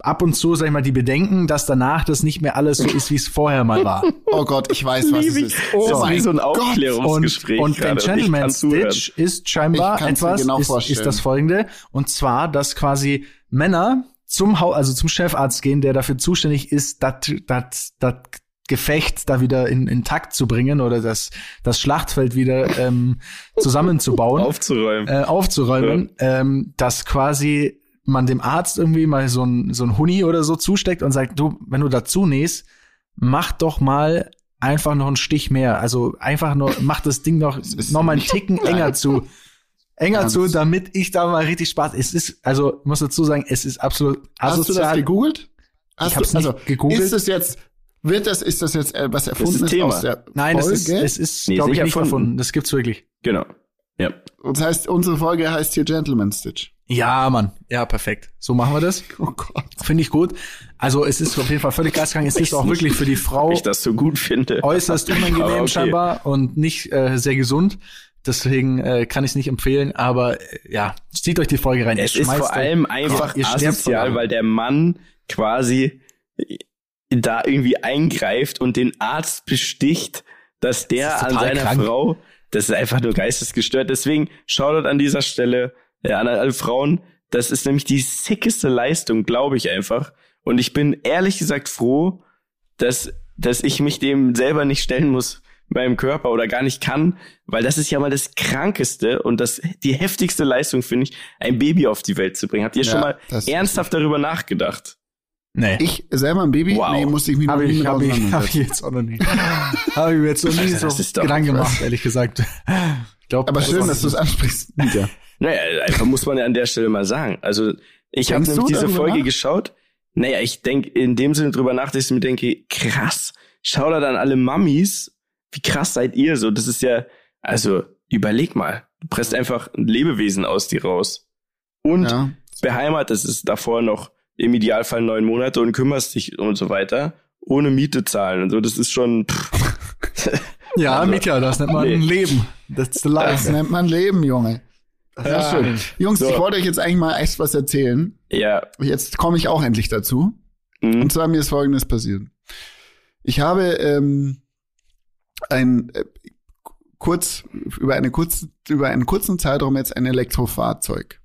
ab und zu, sag ich mal, die Bedenken, dass danach das nicht mehr alles so ist, wie es vorher mal war. <laughs> Oh Gott, ich weiß, was es ist. Oh, das ist wie so ein Aufklärungsgespräch. Und, und der Gentleman Stitch ist scheinbar etwas, genau ist, ist das folgende. Und zwar, dass quasi Männer zum also zum Chefarzt gehen, der dafür zuständig ist, dass das Gefecht da wieder in, in Takt zu bringen oder das, das Schlachtfeld wieder ähm, zusammenzubauen. <laughs> aufzuräumen. Äh, aufzuräumen, ja. ähm, dass quasi man dem Arzt irgendwie mal so ein, so ein Huni oder so zusteckt und sagt, du, wenn du dazu nähst, mach doch mal einfach noch einen Stich mehr. Also einfach nur, mach das Ding noch, <laughs> noch mal einen Ticken <laughs> enger zu. Enger ja, zu, damit ich da mal richtig Spaß. Es ist, also muss dazu sagen, es ist absolut asozial. Hast du das gegoogelt? Hast ich hab's du, also, gegoogelt. Ist es jetzt wird das, ist das jetzt äh, was erfunden ist, ist aus der Nein, Folge? es ist, es ist nee, glaube ich, nicht erfunden. erfunden. Das gibt's wirklich. Genau. Ja. Das heißt, unsere Folge heißt hier Gentleman Stitch. Ja, Mann. Ja, perfekt. So machen wir das. <laughs> Oh Gott. Finde ich gut. Also es ist auf jeden Fall völlig geisteskrank. Es ist auch wirklich für die Frau. Ich das so gut finde. Äußerst unangenehm okay. scheinbar und nicht äh, sehr gesund. Deswegen äh, kann ich es nicht empfehlen, aber äh, ja, zieht euch die Folge rein. Es ist vor allem einfach ja, asozial, weil der Mann quasi da irgendwie eingreift und den Arzt besticht, dass der an seiner krank. Frau, das ist einfach nur geistesgestört. Deswegen Shoutout an dieser Stelle ja, an alle Frauen. Das ist nämlich die sickeste Leistung, glaube ich einfach. Und ich bin ehrlich gesagt froh, dass dass ich mich dem selber nicht stellen muss meinem Körper oder gar nicht kann, weil das ist ja mal das krankeste und das die heftigste Leistung finde ich, ein Baby auf die Welt zu bringen. Habt ihr ja, schon mal ernsthaft darüber nachgedacht? Nee. Ich selber ein Baby? Wow. Nee, musste ich mich hab noch ich, hab ich, hab ich jetzt auch noch nicht. <laughs> habe ich mir jetzt noch nie so Gedanken gemacht, ehrlich gesagt. Glaub, Aber schön, dass du es ansprichst. <laughs> Ja. Naja, einfach muss man ja an der Stelle mal sagen. Also ich habe nämlich diese Folge nach? geschaut. Naja, ich denk in dem Sinne drüber nach, dass ich mir denke, krass, schau da dann alle Mummies, wie krass seid ihr so? Das ist ja, also überleg mal, du presst einfach ein Lebewesen aus dir raus. Und ja. beheimatest es davor noch im Idealfall neun Monate und kümmerst dich und so weiter, ohne Miete zahlen und so. Das ist schon. <laughs> ja, also, Mietja, das nennt man nee. Leben. Das, <laughs> das nennt man Leben, Junge. Ja. schön. Jungs, so. ich wollte euch jetzt eigentlich mal echt was erzählen. Ja. Jetzt komme ich auch endlich dazu. Mhm. Und zwar mir ist Folgendes passiert. Ich habe ähm, ein äh, kurz über eine kurze über einen kurzen Zeitraum jetzt ein Elektrofahrzeug.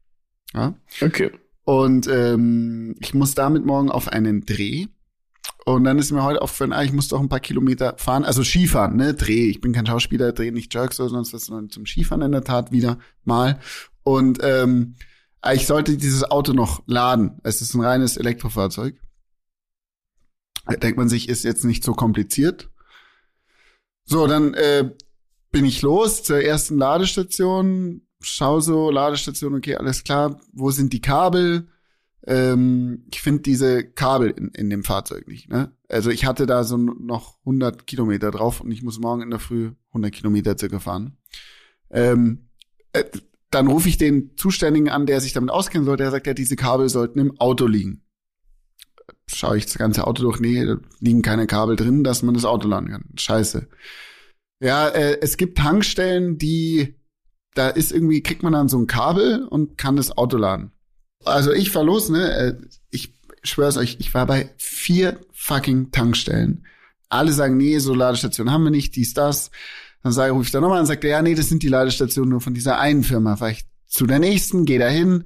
Ja? Okay. Und ähm, ich muss damit morgen auf einen Dreh. Und dann ist mir heute aufgefallen, ah, ich muss doch ein paar Kilometer fahren. Also Skifahren, ne? Dreh. Ich bin kein Schauspieler, dreh nicht Jerks oder sonst was, sondern zum Skifahren in der Tat wieder mal. Und ähm, ich sollte dieses Auto noch laden. Es ist ein reines Elektrofahrzeug. Da denkt man sich, ist jetzt nicht so kompliziert. So, dann äh, bin ich los zur ersten Ladestation, schau so, Ladestation, okay, alles klar, wo sind die Kabel? Ähm, ich finde diese Kabel in, in dem Fahrzeug nicht. Ne? Also ich hatte da so noch 100 Kilometer drauf und ich muss morgen in der Früh 100 Kilometer circa fahren. Ähm, äh, dann rufe ich den Zuständigen an, der sich damit auskennen soll. Der sagt, ja, diese Kabel sollten im Auto liegen. Schaue ich das ganze Auto durch, nee, da liegen keine Kabel drin, dass man das Auto laden kann. Scheiße. Ja, äh, es gibt Tankstellen, die da ist irgendwie, kriegt man dann so ein Kabel und kann das Auto laden. Also ich fahr los, ne? Äh, ich schwör's euch, ich war bei vier fucking Tankstellen. Alle sagen, nee, so Ladestationen haben wir nicht, dies, das. Dann sage, rufe ich da nochmal und sagt, ja, nee, das sind die Ladestationen nur von dieser einen Firma. Fahr ich zu der nächsten, geh da hin.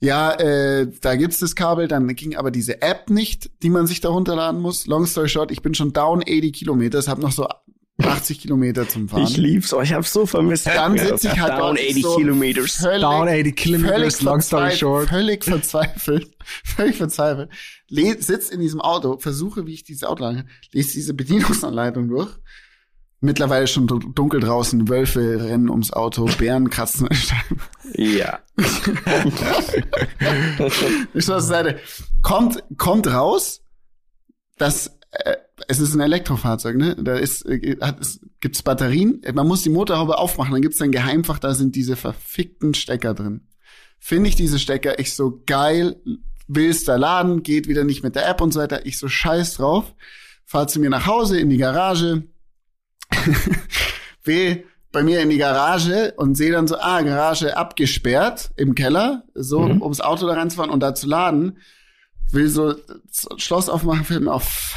Ja, äh, da gibt's das Kabel, dann ging aber diese App nicht, die man sich da runterladen muss. Long story short, ich bin schon down 80 Kilometer, habe noch so 80 Kilometer zum Fahren. Ich lieb's, oh, ich hab's so vermisst. Dann sitze ich halt down 80 so Kilometers. Völlig, down 80 Kilometers, long story short. Völlig verzweifelt, <laughs> völlig verzweifelt. Sitz in diesem Auto, versuche, wie ich dieses Auto lange, lese diese Bedienungsanleitung durch. Mittlerweile schon dunkel draußen, Wölfe rennen ums Auto, Bären kratzen Ja. <laughs> ich zur Seite. Kommt, kommt raus, dass äh, es ist ein Elektrofahrzeug, ne? Da ist, äh, hat, es, gibt's Batterien. Man muss die Motorhaube aufmachen, dann gibt's ein Geheimfach, da sind diese verfickten Stecker drin. Finde ich diese Stecker, ich so geil, will's da laden, geht wieder nicht mit der App und so weiter. Ich so scheiß drauf. Fahr zu mir nach Hause in die Garage. <laughs> will bei mir in die Garage und sehe dann so, ah, Garage abgesperrt im Keller, so, mhm. ums Auto da reinzufahren und da zu laden. Will so Schloss aufmachen, fällt mir auf,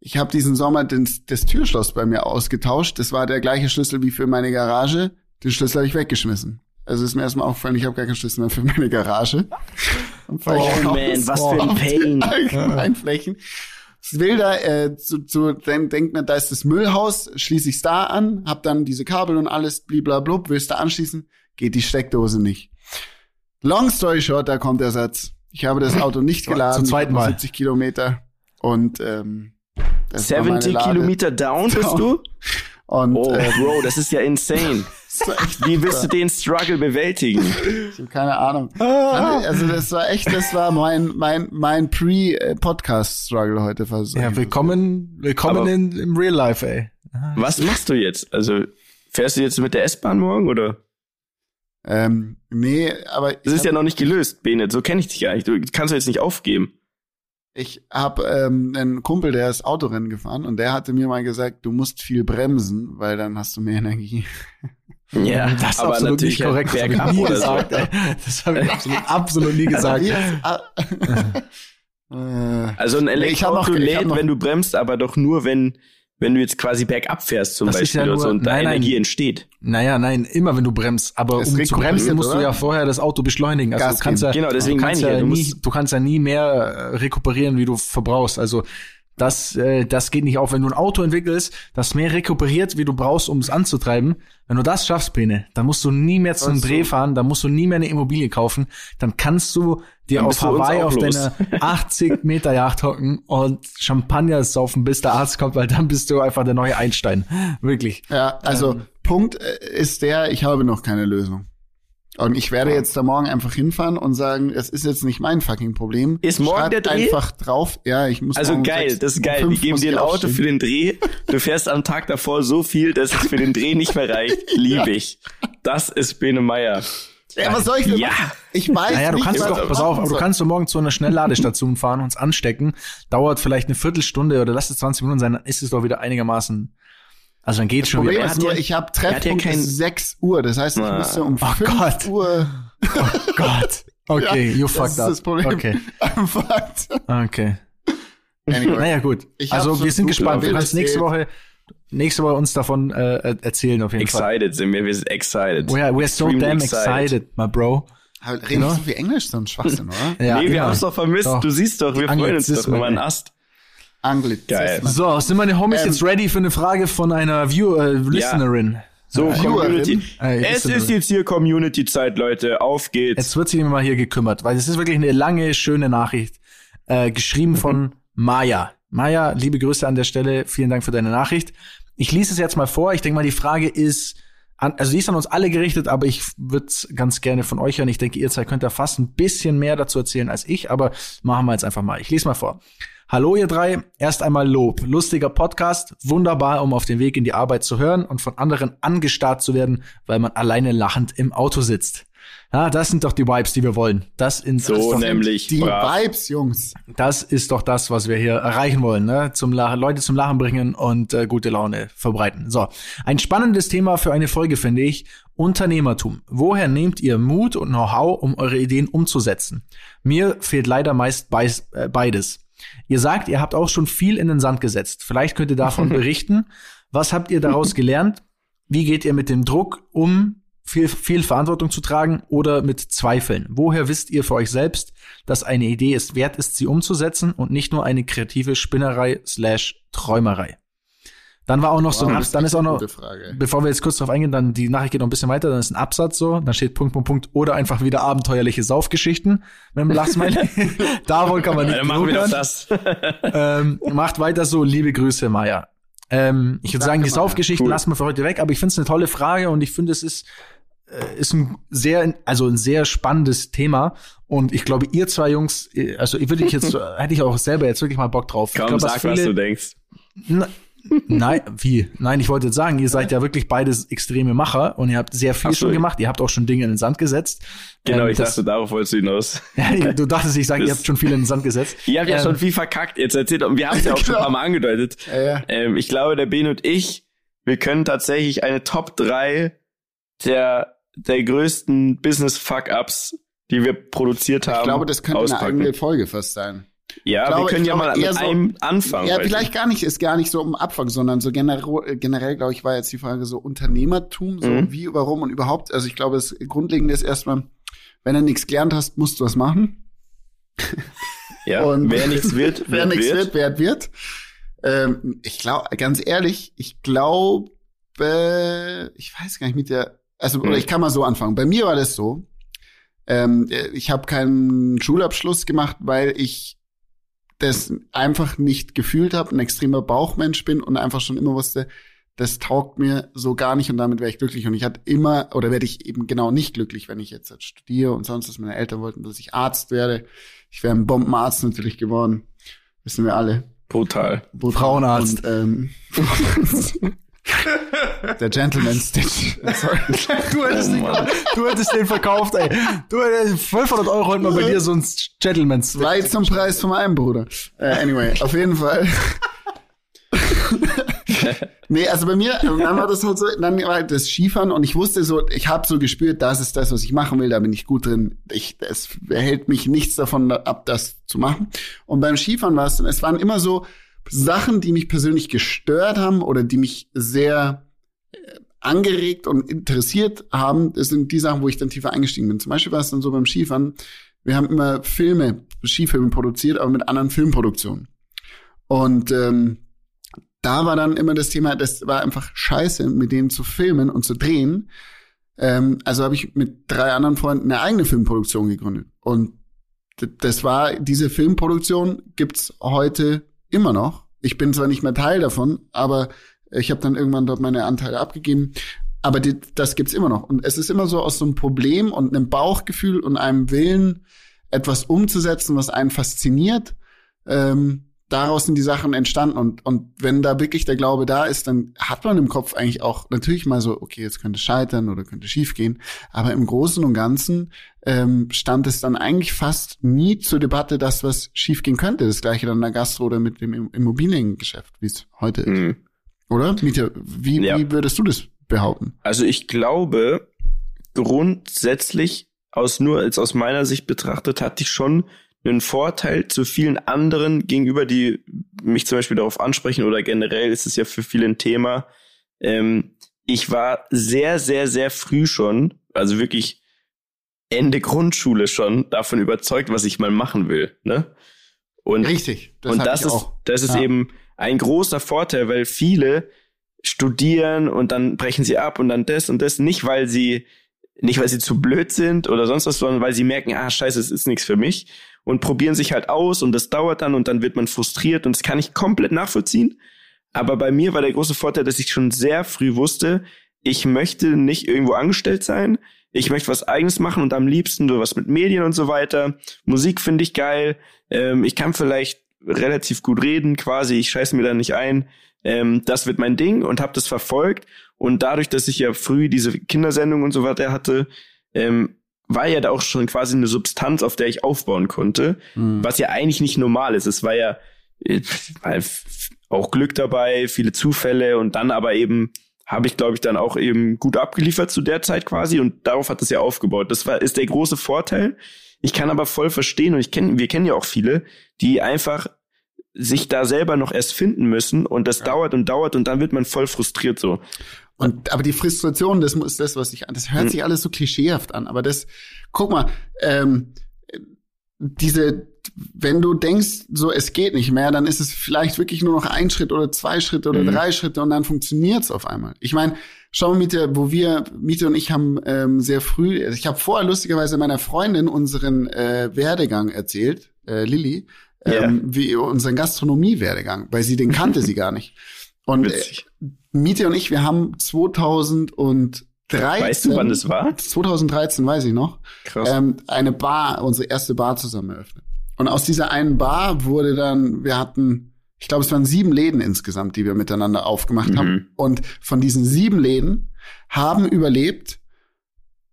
ich habe diesen Sommer das, das Türschloss bei mir ausgetauscht. Das war der gleiche Schlüssel wie für meine Garage. Den Schlüssel habe ich weggeschmissen. Also ist mir erstmal aufgefallen, ich habe gar keinen Schlüssel mehr für meine Garage. Oh man, was für ein Pain. Allgemeinflächen. Ich will da, äh, zu, zu dann denkt man, da ist das Müllhaus, schließe ich's da an, hab dann diese Kabel und alles, bliblablub, willst du anschließen, geht die Steckdose nicht. Long story short, da kommt der Satz. Ich habe das Auto nicht geladen, Zum zweiten Mal. 70 Kilometer und ähm, 70 Kilometer down bist du? Und, oh, äh, Bro, das ist ja insane. Wie wirst du den Struggle bewältigen? Ich habe keine Ahnung. Ah. Also das war echt, das war mein mein mein Pre-Podcast-Struggle heute. Ja, willkommen, willkommen in, im Real Life, ey. Was machst du jetzt? Also fährst du jetzt mit der S-Bahn morgen oder? Ähm, nee, aber das ist ja noch nicht gelöst, Bene. So kenne ich dich ja nicht. Du kannst ja jetzt nicht aufgeben. Ich habe ähm, einen Kumpel, der ist Autorennen gefahren und der hatte mir mal gesagt, du musst viel bremsen, weil dann hast du mehr Energie. <laughs> Ja, das ist aber absolut nicht korrekt. Das habe ich nie gesagt. Ey. <laughs> Das habe ich absolut, absolut nie gesagt. <laughs> also ein Elektroauto lädt, wenn du bremst, aber doch nur, wenn wenn du jetzt quasi bergab fährst zum das Beispiel ja nur, so, und da Energie entsteht. Naja, nein, immer wenn du bremst. Aber es um zu bremsen musst oder? du ja vorher das Auto beschleunigen. Also Gas du kannst ja, genau, deswegen du kannst, ja, du, nie, du kannst ja nie mehr äh, rekuperieren, wie du verbrauchst. Also Das, äh, das geht nicht auf. Wenn du ein Auto entwickelst, das mehr rekuperiert, wie du brauchst, um es anzutreiben, wenn du das schaffst, Bene, dann musst du nie mehr zum Dreh fahren, dann musst du nie mehr eine Immobilie kaufen, dann kannst du dir auf Hawaii auf deiner 80 Meter Yacht hocken und Champagner saufen, bis der Arzt kommt, weil dann bist du einfach der neue Einstein. Wirklich. Ja, also ähm, Punkt äh, ist der, ich habe noch keine Lösung. Und ich werde jetzt da morgen einfach hinfahren und sagen, es ist jetzt nicht mein fucking Problem. Ist morgen Schreib der Dreh? einfach drauf. Ja, ich muss Also geil, das ist geil. Die geben dir ein Auto für den Dreh. Du fährst am Tag davor so viel, dass es für den Dreh nicht mehr reicht. <laughs> Liebe ich. Das ist Bene Meier. Ja, was soll ich denn ja. machen? Ich weiß naja, du nicht, kannst doch, pass auf, aber du kannst du morgen zu einer Schnellladestation fahren, uns anstecken. Dauert vielleicht eine Viertelstunde oder lass es 20 Minuten sein, dann ist es doch wieder einigermaßen also dann geht schon Problem wieder. Ist nur, ich habe Treffpunkt ja kein... 6 Uhr, das heißt, ich ah. müsste um oh 5 Gott. Uhr. Oh Gott. Okay, <laughs> ja, you fucked up. Das ist das Problem. Okay. <laughs> I'm fucked. Okay. Anyway. Naja, gut. Also wir sind gespannt. Wir kannst nächste Woche nächste Woche uns davon äh, erzählen auf jeden excited Fall. Excited sind wir, wir sind excited. We are, we're so damn excited, excited my bro. Reden you know? so viel Englisch, so ein Schwachsinn, oder? ja, nee, wir haben es doch vermisst. Doch. Du siehst doch, wir freuen uns doch immer einen Ast. Anglizismen. So, sind meine Homies ähm, jetzt ready für eine Frage von einer Viewer, äh, Listenerin? Ja. So, äh, Community. Äh, es ist jetzt hier Community-Zeit, Leute. Auf geht's. Jetzt wird sich mal hier gekümmert, weil es ist wirklich eine lange, schöne Nachricht. Äh, geschrieben mhm. von Maya. Maya, liebe Grüße an der Stelle. Vielen Dank für deine Nachricht. Ich lese es jetzt mal vor. Ich denke mal, die Frage ist, an, also die ist an uns alle gerichtet, aber ich würde ganz gerne von euch hören. Ich denke, ihr zwei könnt da fast ein bisschen mehr dazu erzählen als ich, aber machen wir jetzt einfach mal. Ich lese mal vor. Hallo ihr drei, erst einmal Lob. Lustiger Podcast, wunderbar, um auf dem Weg in die Arbeit zu hören und von anderen angestarrt zu werden, weil man alleine lachend im Auto sitzt. Ja, das sind doch die Vibes, die wir wollen. Das sind so nämlich die brav. Vibes, Jungs. Das ist doch das, was wir hier erreichen wollen, ne? Zum Lachen, Leute zum Lachen bringen und äh, gute Laune verbreiten. So, ein spannendes Thema für eine Folge finde ich. Unternehmertum. Woher nehmt ihr Mut und Know-how, um eure Ideen umzusetzen? Mir fehlt leider meist äh, beides. Ihr sagt, ihr habt auch schon viel in den Sand gesetzt. Vielleicht könnt ihr davon <laughs> berichten. Was habt ihr daraus gelernt? Wie geht ihr mit dem Druck um, viel, viel Verantwortung zu tragen oder mit Zweifeln? Woher wisst ihr für euch selbst, dass eine Idee es wert ist, sie umzusetzen und nicht nur eine kreative Spinnerei slash Träumerei? Dann war auch noch wow, so ein Absatz, dann ist auch noch, bevor wir jetzt kurz drauf eingehen, dann die Nachricht geht noch ein bisschen weiter, dann ist ein Absatz so, dann steht Punkt, Punkt, Punkt oder einfach wieder abenteuerliche Saufgeschichten mit dem Lachsmiley. Wohl <laughs> <laughs> kann man nicht ja, machen wir das. <laughs> ähm, macht weiter so, liebe Grüße, Maya. Ähm, ich würde sagen, die Saufgeschichten cool. lassen wir für heute weg, aber ich finde es eine tolle Frage und ich finde, es ist äh, ist ein sehr, also ein sehr spannendes Thema. Und ich glaube, ihr zwei Jungs, äh, also ich würde ich jetzt, hätte ich auch selber jetzt wirklich mal Bock drauf. Komm, ich glaub, sag, was, viele, was du denkst. Na, Nein, wie? Nein, ich wollte jetzt sagen, ihr seid ja wirklich beides extreme Macher und ihr habt sehr viel so. schon gemacht. Ihr habt auch schon Dinge in den Sand gesetzt. Genau, ähm, ich dachte, darauf wolltest du hinaus. <laughs> ja, du dachtest, ich sage, ihr habt schon viel in den Sand gesetzt. <laughs> Ihr habt ähm, ja schon viel verkackt. Jetzt erzählt, und wir haben es ja auch <laughs> schon ein paar Mal angedeutet. Ja, ja. Ähm, ich glaube, der Ben und ich, wir können tatsächlich eine Top 3 der, der größten Business-Fuck-Ups, die wir produziert haben. Ich glaube, das könnte auspacken. eine eigene Folge fast sein. Ja, glaube, wir können ja mal mit so, einem anfangen. Ja, vielleicht gar nicht, ist gar nicht so um Abfang, sondern so generell, generell glaube ich, war jetzt die Frage so Unternehmertum, so mhm. wie, warum und überhaupt. Also ich glaube, das Grundlegende ist erstmal, wenn du nichts gelernt hast, musst du was machen. Ja, <laughs> und wer nichts wird, <laughs> wer nichts wird, wer wird. Ähm, ich glaube, ganz ehrlich, ich glaube, ich weiß gar nicht mit der, also mhm. ich kann mal so anfangen. Bei mir war das so. Ähm, ich habe keinen Schulabschluss gemacht, weil ich das einfach nicht gefühlt habe, ein extremer Bauchmensch bin und einfach schon immer wusste, das taugt mir so gar nicht und damit wäre ich glücklich. Und ich hatte immer, oder werde ich eben genau nicht glücklich, wenn ich jetzt, jetzt studiere und sonst, was meine Eltern wollten, dass ich Arzt werde. Ich wäre ein Bombenarzt natürlich geworden. Wissen wir alle. Brutal. Brutal. Frauenarzt. Und, ähm, <laughs> <laughs> Der Gentleman Stitch. Sorry. <laughs> Du hättest, den, du hättest den verkauft, ey. Du hättest 500 Euro heute mal bei dir so ein Gentleman Stitch. Weit zum Preis von meinem Bruder. Uh, anyway, auf jeden Fall. <laughs> nee, also bei mir, dann war das halt so, dann war halt das Skifahren und ich wusste so, ich habe so gespürt, das ist das, was ich machen will, da bin ich gut drin. Ich, es hält mich nichts davon ab, das zu machen. Und beim Skifahren war es, es waren immer so, Sachen, die mich persönlich gestört haben oder die mich sehr äh, angeregt und interessiert haben, das sind die Sachen, wo ich dann tiefer eingestiegen bin. Zum Beispiel war es dann so beim Skifahren, wir haben immer Filme, Skifilme produziert, aber mit anderen Filmproduktionen. Und ähm, da war dann immer das Thema, das war einfach scheiße, mit denen zu filmen und zu drehen. Ähm, also habe ich mit drei anderen Freunden eine eigene Filmproduktion gegründet. Und das war, diese Filmproduktion gibt's heute immer noch. Ich bin zwar nicht mehr Teil davon, aber ich habe dann irgendwann dort meine Anteile abgegeben. Aber die, das gibt's immer noch. Und es ist immer so aus so einem Problem und einem Bauchgefühl und einem Willen, etwas umzusetzen, was einen fasziniert, ähm, daraus sind die Sachen entstanden. Und, und wenn da wirklich der Glaube da ist, dann hat man im Kopf eigentlich auch natürlich mal so, okay, jetzt könnte scheitern oder könnte schief gehen. Aber im Großen und Ganzen ähm, stand es dann eigentlich fast nie zur Debatte, dass was schief gehen könnte. Das gleiche dann in der Gastro oder mit dem Immobiliengeschäft, wie es heute mhm. ist. Oder? Mieter, wie, ja. wie würdest du das behaupten? Also ich glaube, grundsätzlich aus nur als aus meiner Sicht betrachtet hatte ich schon einen Vorteil zu vielen anderen gegenüber, die mich zum Beispiel darauf ansprechen oder generell ist es ja für viele ein Thema. Ähm, ich war sehr, sehr, sehr früh schon, also wirklich Ende Grundschule schon davon überzeugt, was ich mal machen will. Ne? Und, Richtig. Das und das ist, auch. das ist ja. eben ein großer Vorteil, weil viele studieren und dann brechen sie ab und dann das und das, nicht weil sie nicht weil sie zu blöd sind oder sonst was, sondern weil sie merken, ah scheiße, es ist nichts für mich und probieren sich halt aus und das dauert dann und dann wird man frustriert und das kann ich komplett nachvollziehen. Aber bei mir war der große Vorteil, dass ich schon sehr früh wusste, ich möchte nicht irgendwo angestellt sein. Ich möchte was eigenes machen und am liebsten so was mit Medien und so weiter. Musik finde ich geil. Ähm, ich kann vielleicht relativ gut reden, quasi. Ich scheiße mir da nicht ein. Ähm, das wird mein Ding und habe das verfolgt. Und dadurch, dass ich ja früh diese Kindersendung und so weiter hatte, ähm, war ja da auch schon quasi eine Substanz, auf der ich aufbauen konnte, mhm. was ja eigentlich nicht normal ist. Es war ja äh, <laughs> auch Glück dabei, viele Zufälle und dann aber eben habe ich, glaube ich, dann auch eben gut abgeliefert zu der Zeit quasi und darauf hat es ja aufgebaut. Das war, ist der große Vorteil. Ich kann aber voll verstehen und ich kenne, wir kennen ja auch viele, die einfach sich da selber noch erst finden müssen und das ja. dauert und dauert und dann wird man voll frustriert so. Und aber die Frustration, das ist das, was ich, das hört hm. sich alles so klischeehaft an. Aber das, guck mal, ähm, diese, wenn du denkst, so es geht nicht mehr, dann ist es vielleicht wirklich nur noch ein Schritt oder zwei Schritte oder mhm. drei Schritte und dann funktioniert's auf einmal. Ich meine, schau mal, Miete, wo wir, Miete und ich haben ähm, sehr früh, ich habe vorher lustigerweise meiner Freundin unseren äh, Werdegang erzählt, äh, Lilly, ähm, yeah. wie unseren Gastronomie-Werdegang, weil sie den kannte sie <laughs> gar nicht. Und äh, Miete und ich, wir haben 2013. Weißt du, wann das war? 2013, weiß ich noch. Krass. Ähm, eine Bar, unsere erste Bar zusammen eröffnet. Und aus dieser einen Bar wurde dann, wir hatten, ich glaube, es waren sieben Läden insgesamt, die wir miteinander aufgemacht mhm. haben. Und von diesen sieben Läden haben überlebt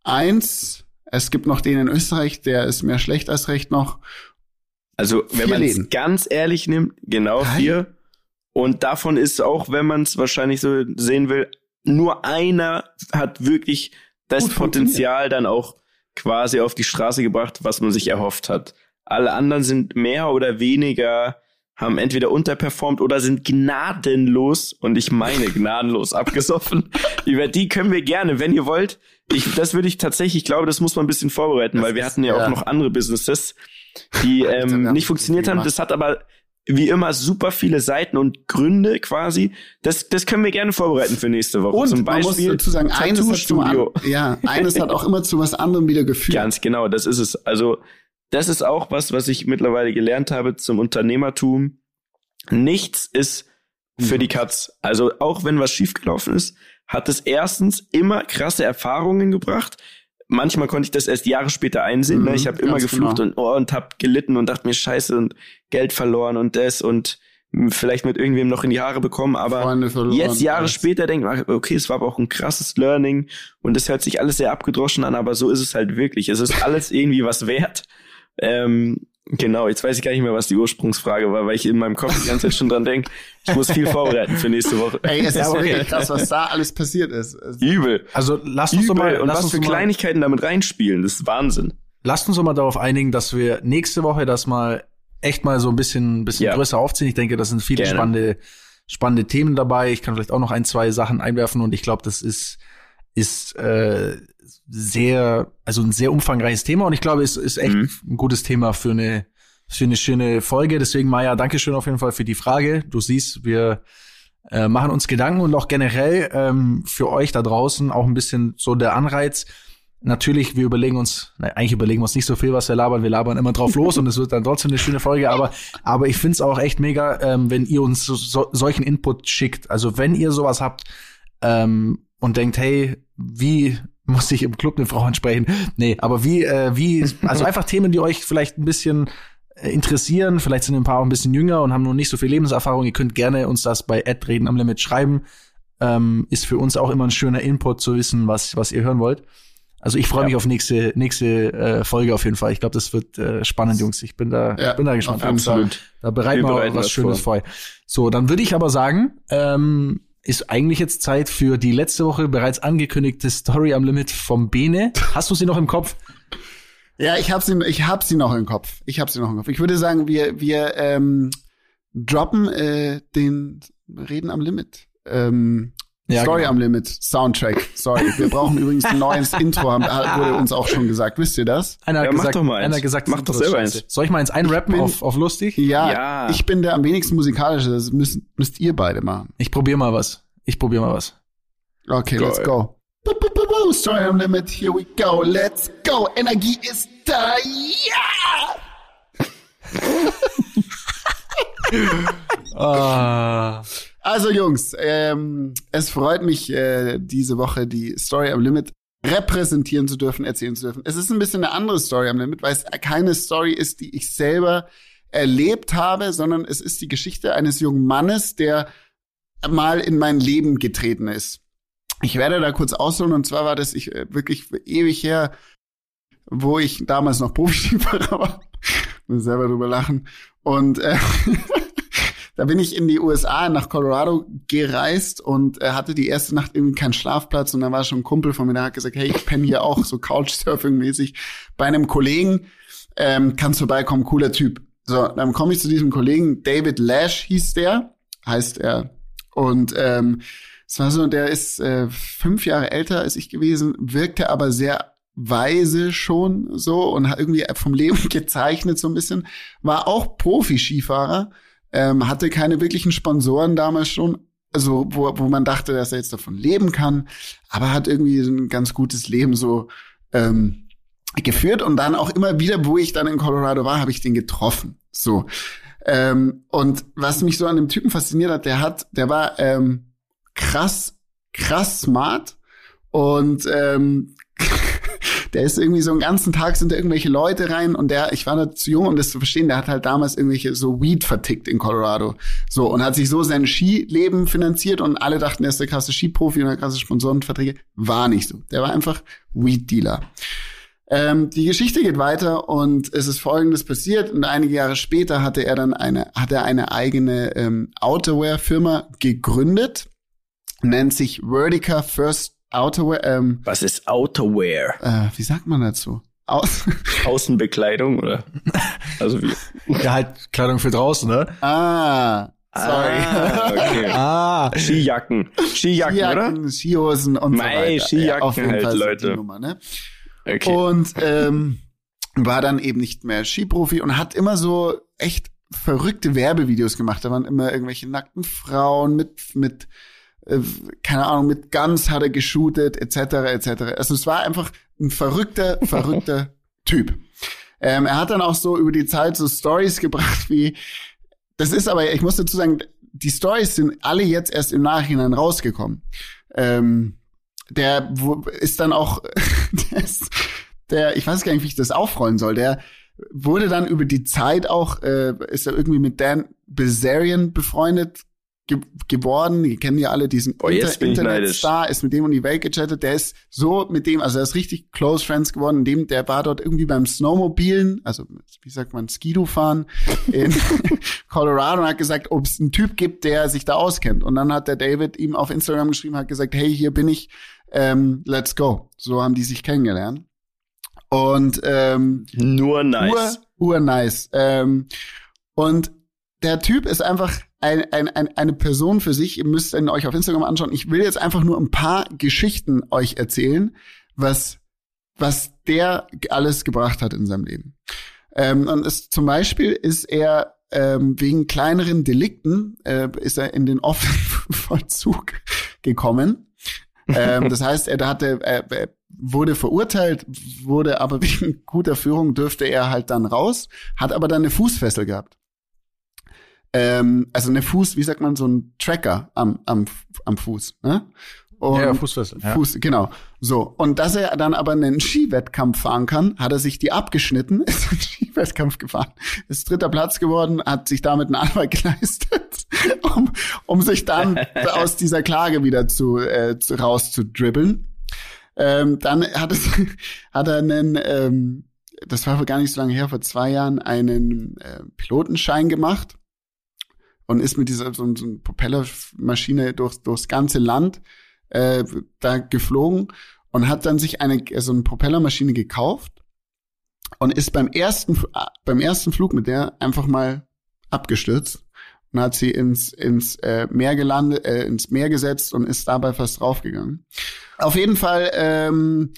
eins, es gibt noch den in Österreich, der ist mehr schlecht als recht noch. Also, wenn man es ganz ehrlich nimmt, genau Drei? vier. Und davon ist auch, wenn man es wahrscheinlich so sehen will, nur einer hat wirklich das Gut Potenzial dann auch quasi auf die Straße gebracht, was man sich erhofft hat. Alle anderen sind mehr oder weniger, haben entweder unterperformt oder sind gnadenlos, und ich meine <laughs> gnadenlos abgesoffen. <laughs> Über die können wir gerne, wenn ihr wollt. Ich, das würde ich tatsächlich, ich glaube, das muss man ein bisschen vorbereiten, das weil wir hatten ja, ja, auch noch andere Businesses, die <laughs> ähm, nicht funktioniert haben. Das hat aber wie immer super viele Seiten und Gründe quasi. Das, das können wir gerne vorbereiten für nächste Woche. Und Zum Beispiel man muss dazu sagen, eines hat, ja, eines hat auch immer zu was anderem wieder geführt. Ganz genau, das ist es. Also das ist auch was, was ich mittlerweile gelernt habe zum Unternehmertum. Nichts ist für mhm. die Katz. Also auch wenn was schiefgelaufen ist, hat es erstens immer krasse Erfahrungen gebracht manchmal konnte ich das erst Jahre später einsehen. Ne? Mhm, Ich habe immer geflucht genau. und, oh, und hab gelitten und dachte mir Scheiße und Geld verloren und das und vielleicht mit irgendwem noch in die Haare bekommen, aber jetzt Jahre alles. später denke ich, okay, es war aber auch ein krasses Learning und es hört sich alles sehr abgedroschen an, aber so ist es halt wirklich. Es ist alles <laughs> irgendwie was wert. Ähm, Genau, jetzt weiß ich gar nicht mehr, was die Ursprungsfrage war, weil ich in meinem Kopf die ganze Zeit schon dran denke, ich muss viel vorbereiten für nächste Woche. Ey, es ist okay. wirklich krass, was da alles passiert ist. Übel. Also lass uns Übel. doch mal und was für Kleinigkeiten damit reinspielen, das ist Wahnsinn. Lasst uns doch mal darauf einigen, dass wir nächste Woche das mal echt mal so ein bisschen, bisschen ja. größer aufziehen. Ich denke, das sind viele Gerne. spannende, spannende Themen dabei. Ich kann vielleicht auch noch ein, zwei Sachen einwerfen und ich glaube, das ist, ist äh, sehr, also ein sehr umfangreiches Thema und ich glaube, es ist echt mhm. ein gutes Thema für eine für eine schöne Folge. Deswegen, Maja, Dankeschön auf jeden Fall für die Frage. Du siehst, wir äh, machen uns Gedanken und auch generell ähm, für euch da draußen auch ein bisschen so der Anreiz. Natürlich, wir überlegen uns, nein, eigentlich überlegen wir uns nicht so viel, was wir labern. Wir labern immer drauf los und es wird dann trotzdem eine schöne Folge. Aber, aber ich find's auch echt mega, ähm, wenn ihr uns so, so, solchen Input schickt. Also wenn ihr sowas habt ähm, und denkt, hey, wie muss ich im Club eine Frau ansprechen? Nee, aber wie, äh, wie, <laughs> also einfach Themen, die euch vielleicht ein bisschen äh, interessieren. Vielleicht sind ein paar auch ein bisschen jünger und haben noch nicht so viel Lebenserfahrung. Ihr könnt gerne uns das bei Reden am Limit schreiben. Ähm, ist für uns auch immer ein schöner Input zu wissen, was, was ihr hören wollt. Also ich freue ja. mich auf nächste nächste äh, Folge auf jeden Fall. Ich glaube, das wird äh, spannend, Jungs. Ich bin da, ja, bin da gespannt. Absolut. Da, da bereiten wir, wir was Schönes vor. vor. So, dann würde ich aber sagen, ähm, ist eigentlich jetzt Zeit für die letzte Woche bereits angekündigte Story am Limit vom Bene. Hast du sie noch im Kopf? Ja, ich habe sie, ich hab sie noch im Kopf. Ich habe sie noch im Kopf. Ich würde sagen, wir wir ähm, droppen äh, den Reden am Limit. Ähm, ja, Story genau. am Limit, Soundtrack. Sorry, wir brauchen <laughs> übrigens ein neues Intro, haben, wurde uns auch schon gesagt. Wisst ihr das? Einer ja, hat gesagt, mach doch mal eins. Einer gesagt, mach doch selber eins. Soll ich mal eins einrappen auf, auf lustig? Ja, ja, ich bin der am wenigsten musikalische. Das müsst, müsst ihr beide machen. Ich probiere mal was. Ich probiere mal was. Okay, Geil. let's go. Story am Limit, here we go, let's go. Energie ist da, ja! <laughs> ah. Also Jungs, ähm, es freut mich, äh, diese Woche die Story am Limit repräsentieren zu dürfen, erzählen zu dürfen. Es ist ein bisschen eine andere Story am Limit, weil es keine Story ist, die ich selber erlebt habe, sondern es ist die Geschichte eines jungen Mannes, der mal in mein Leben getreten ist. Ich werde da kurz ausholen und zwar war das ich äh, wirklich ewig her, wo ich damals noch Profiskifahrer war. <laughs> Muss selber drüber lachen. Und äh, <laughs> da bin ich in die USA nach Colorado gereist und äh, hatte die erste Nacht irgendwie keinen Schlafplatz und da war schon ein Kumpel von mir, der hat gesagt, hey, ich penne hier auch so Couchsurfing-mäßig bei einem Kollegen. Ähm, kannst vorbeikommen, cooler Typ. So, dann komme ich zu diesem Kollegen, David Lash hieß der, heißt er. Und ähm, es war so, der ist äh, fünf Jahre älter als ich gewesen, wirkte aber sehr weise schon so und hat irgendwie vom Leben <laughs> gezeichnet so ein bisschen. War auch Profi-Skifahrer, ähm, hatte keine wirklichen Sponsoren damals schon, also wo, wo man dachte, dass er jetzt davon leben kann, aber hat irgendwie ein ganz gutes Leben so ähm, geführt und dann auch immer wieder, wo ich dann in Colorado war, habe ich den getroffen. So. Ähm, und was mich so an dem Typen fasziniert hat, der hat, der war ähm, krass, krass smart und ähm, <laughs> der ist irgendwie so einen ganzen Tag sind da irgendwelche Leute rein und der, ich war da zu jung, um das zu verstehen, der hat halt damals irgendwelche so Weed vertickt in Colorado. So, und hat sich so sein Skileben finanziert und alle dachten, er ist der krasse Skiprofi und der krasse Sponsorenverträge. War nicht so. Der war einfach Weed-Dealer. Ähm, die Geschichte geht weiter und es ist Folgendes passiert und einige Jahre später hatte er dann eine, hat er eine eigene ähm, Outerwear-Firma gegründet nennt sich Vertica First Outerwear. Ähm, Was ist Outerwear? Äh, wie sagt man dazu? Aus <laughs> Außenbekleidung oder? Also wie? <laughs> Ja, halt Kleidung für draußen, ne? Ah. Sorry. Ah, okay. <laughs> ah. Skijacken. Skijacken, Skijacken oder? Skihosen und Mei, so weiter. Skijacken ja, auf jeden halt, Fall Leute. Nummer, ne? okay. Und ähm, war dann eben nicht mehr Skiprofi und hat immer so echt verrückte Werbevideos gemacht. Da waren immer irgendwelche nackten Frauen mit mit äh, keine Ahnung, mit Guns hat er geshootet, etc., etc. Also es war einfach ein verrückter, <laughs> verrückter Typ. Ähm, er hat dann auch so über die Zeit so Stories gebracht wie, das ist aber, ich muss dazu sagen, die Stories sind alle jetzt erst im Nachhinein rausgekommen. Ähm, der ist dann auch, <laughs> der, ist, der, ich weiß gar nicht, wie ich das aufrollen soll, der wurde dann über die Zeit auch, äh, ist er irgendwie mit Dan Bilzerian befreundet ge geworden. Die kennen ja alle diesen oh, Inter Internetstar, ist mit dem um die Welt gechattet. Der ist so mit dem, also er ist richtig close friends geworden. Dem, der war dort irgendwie beim Snowmobilen, also wie sagt man, Skido fahren in <laughs> Colorado und hat gesagt, ob es einen Typ gibt, der sich da auskennt. Und dann hat der David ihm auf Instagram geschrieben, hat gesagt, hey, hier bin ich, ähm, let's go. So haben die sich kennengelernt. Und ähm, nur nice. Ur, ur nice. Ähm, und der Typ ist einfach ein, ein, ein, eine Person für sich. Ihr müsst ihn euch auf Instagram anschauen. Ich will jetzt einfach nur ein paar Geschichten euch erzählen, was, was der alles gebracht hat in seinem Leben. Ähm, und ist, zum Beispiel ist er ähm, wegen kleineren Delikten äh, ist er in den offenen <laughs> Vollzug gekommen. ähm, das heißt, er hatte, er wurde verurteilt, wurde aber wegen guter Führung dürfte er halt dann raus, hat aber dann eine Fußfessel gehabt. Ähm, also eine Fuß, wie sagt man, so ein Tracker am, am, am Fuß. Ne? Und ja, Fußfessel. Ja. Fuß, genau. So. Und dass er dann aber einen Skiwettkampf fahren kann, hat er sich die abgeschnitten, <laughs> ist einen Skiwettkampf gefahren, ist dritter Platz geworden, hat sich damit einen Anwalt <laughs> geleistet, um, um sich dann <laughs> aus dieser Klage wieder zu, äh, zu rauszudribbeln. Ähm, dann hat, es, hat er einen, ähm, das war gar nicht so lange her, vor zwei Jahren, einen äh, Pilotenschein gemacht und ist mit dieser so, so Propellermaschine durch, durchs ganze Land äh, da geflogen und hat dann sich eine so eine Propellermaschine gekauft und ist beim ersten beim ersten Flug mit der einfach mal abgestürzt und hat sie ins ins äh, Meer gelandet äh, ins Meer gesetzt und ist dabei fast draufgegangen. Auf jeden Fall ähm,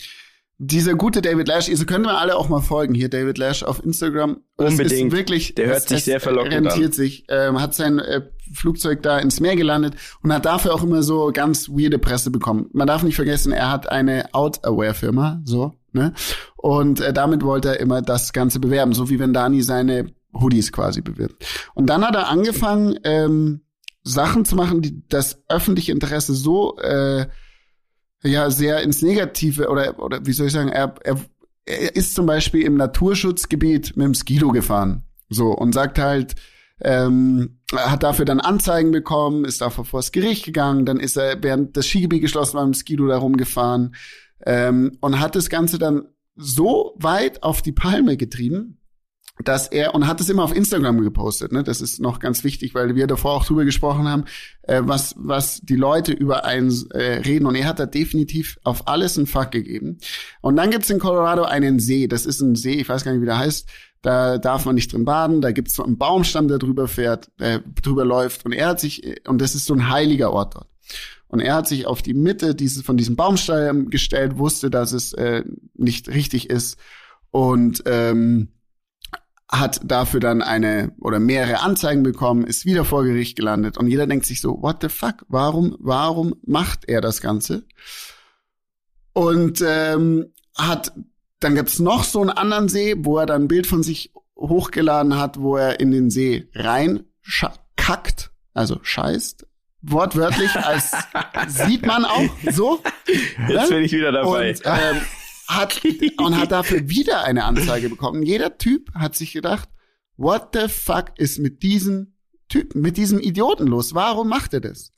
dieser gute David Lash, ihr könnt mir alle auch mal folgen hier, David Lash auf Instagram. Unbedingt. wirklich, der hört es, sich sehr verlockend rentiert an. sich, ähm, hat sein äh, Flugzeug da ins Meer gelandet und hat dafür auch immer so ganz weirde Presse bekommen. Man darf nicht vergessen, er hat eine Out-Aware-Firma, so, ne? Und äh, damit wollte er immer das Ganze bewerben, so wie wenn Dani seine Hoodies quasi bewirbt. Und dann hat er angefangen, ähm, Sachen zu machen, die das öffentliche Interesse so äh, ja sehr ins Negative oder oder wie soll ich sagen, er, er, er ist zum Beispiel im Naturschutzgebiet mit dem Skilo gefahren. So, und sagt halt, ähm, hat dafür dann Anzeigen bekommen, ist dafür vor das Gericht gegangen, dann ist er während das Skigebiet geschlossen war mit dem Skido da rumgefahren ähm, und hat das Ganze dann so weit auf die Palme getrieben, dass er und hat es immer auf Instagram gepostet. Ne? Das ist noch ganz wichtig, weil wir davor auch drüber gesprochen haben, äh, was was die Leute über einen äh, reden. Und er hat da definitiv auf alles einen Fuck gegeben. Und dann gibt's in Colorado einen See. Das ist ein See, ich weiß gar nicht, wie der heißt. Da darf man nicht drin baden. Da gibt's so einen Baumstamm, der drüber fährt, äh, drüber läuft. Und er hat sich und das ist so ein heiliger Ort dort. Und er hat sich auf die Mitte dieses von diesem Baumstamm gestellt, wusste, dass es äh, nicht richtig ist und ähm, hat dafür dann eine oder mehrere Anzeigen bekommen, ist wieder vor Gericht gelandet und jeder denkt sich so, what the fuck, warum, warum macht er das Ganze? Und ähm, hat, dann gibt's noch so einen anderen See, wo er dann ein Bild von sich hochgeladen hat, wo er in den See rein kackt, also scheißt, wortwörtlich, als <laughs> sieht man auch so. Jetzt bin ich wieder dabei. Und, ähm, hat, und hat dafür wieder eine Anzeige bekommen. Jeder Typ hat sich gedacht, what the fuck ist mit diesem Typen, mit diesem Idioten los? Warum macht er das?